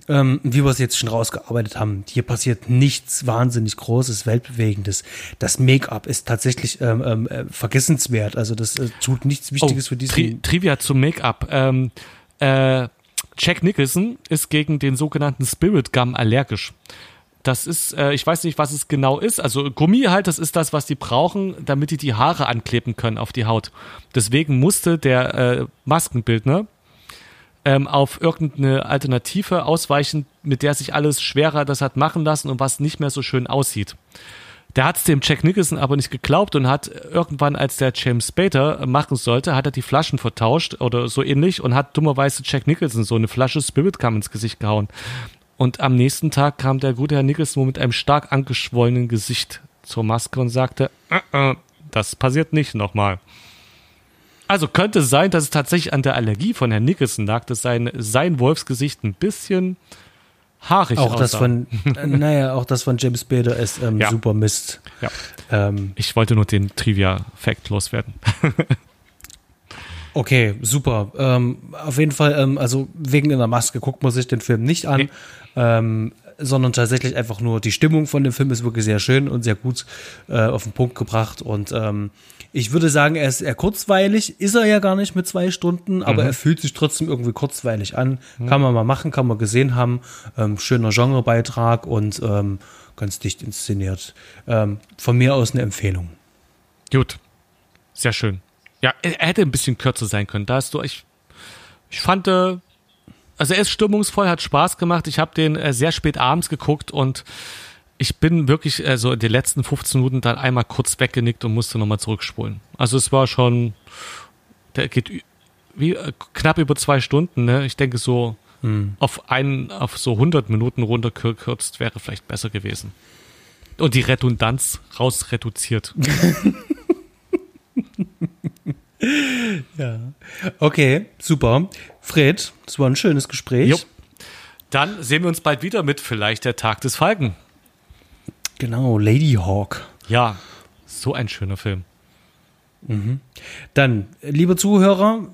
Ähm, wie wir es jetzt schon rausgearbeitet haben, hier passiert nichts wahnsinnig Großes, Weltbewegendes. Das Make-up ist tatsächlich ähm, ähm, äh, vergessenswert. Also das äh, tut nichts Wichtiges oh, für diesen. Tri Trivia zum Make-up. Ähm, äh, Jack Nicholson ist gegen den sogenannten Spirit Gum allergisch. Das ist, äh, ich weiß nicht, was es genau ist. Also Gummi halt, das ist das, was die brauchen, damit die die Haare ankleben können auf die Haut. Deswegen musste der äh, Maskenbildner ähm, auf irgendeine Alternative ausweichen, mit der sich alles schwerer das hat machen lassen und was nicht mehr so schön aussieht. Der hat es dem Jack Nicholson aber nicht geglaubt und hat irgendwann, als der James Spader machen sollte, hat er die Flaschen vertauscht oder so ähnlich und hat dummerweise Jack Nicholson so eine Flasche Spirit Gum ins Gesicht gehauen. Und am nächsten Tag kam der gute Herr Nicholson mit einem stark angeschwollenen Gesicht zur Maske und sagte, äh, äh, das passiert nicht nochmal. Also könnte es sein, dass es tatsächlich an der Allergie von Herrn Nicholson lag, dass sein, sein Wolfsgesicht ein bisschen haarig auch aussah. Das von, naja, auch das von James Bader ist ähm, ja. super Mist. Ja. Ähm, ich wollte nur den Trivia-Fact loswerden. Okay, super. Ähm, auf jeden Fall, ähm, also wegen in der Maske guckt man sich den Film nicht an. Nee. Ähm, sondern tatsächlich einfach nur die Stimmung von dem Film ist wirklich sehr schön und sehr gut äh, auf den Punkt gebracht. Und ähm, ich würde sagen, er ist eher kurzweilig, ist er ja gar nicht mit zwei Stunden, aber mhm. er fühlt sich trotzdem irgendwie kurzweilig an. Mhm. Kann man mal machen, kann man gesehen haben. Ähm, schöner Genrebeitrag und ähm, ganz dicht inszeniert. Ähm, von mir aus eine Empfehlung. Gut. Sehr schön. Ja, er, hätte ein bisschen kürzer sein können. Da hast du, ich, ich fand, äh, also er ist stimmungsvoll, hat Spaß gemacht. Ich habe den äh, sehr spät abends geguckt und ich bin wirklich äh, so in den letzten 15 Minuten dann einmal kurz weggenickt und musste nochmal zurückspulen. Also es war schon, der geht wie äh, knapp über zwei Stunden. Ne? Ich denke so hm. auf einen, auf so 100 Minuten runterkürzt wäre vielleicht besser gewesen. Und die Redundanz rausreduziert. ja. Okay, super. Fred, das war ein schönes Gespräch. Jo. Dann sehen wir uns bald wieder mit vielleicht der Tag des Falken. Genau, Lady Hawk. Ja, so ein schöner Film. Mhm. Dann, liebe Zuhörer,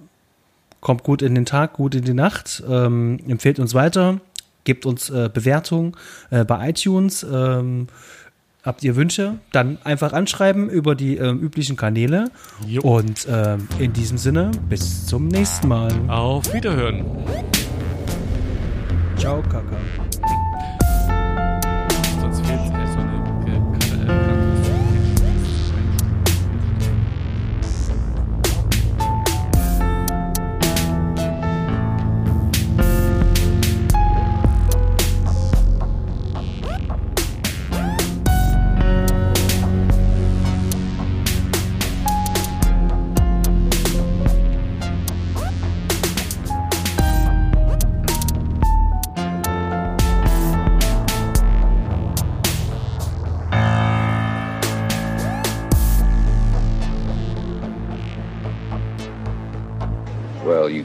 kommt gut in den Tag, gut in die Nacht, ähm, empfehlt uns weiter, gebt uns äh, Bewertung äh, bei iTunes. Ähm, Habt ihr Wünsche? Dann einfach anschreiben über die ähm, üblichen Kanäle. Jo. Und ähm, in diesem Sinne, bis zum nächsten Mal. Auf Wiederhören. Ciao, Kaka.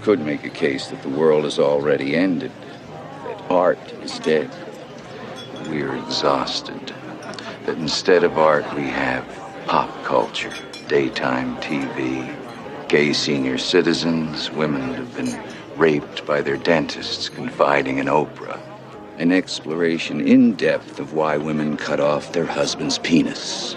Could make a case that the world has already ended, that art is dead. We're exhausted. That instead of art, we have pop culture, daytime TV, gay senior citizens, women that have been raped by their dentists confiding in Oprah. An exploration in depth of why women cut off their husband's penis.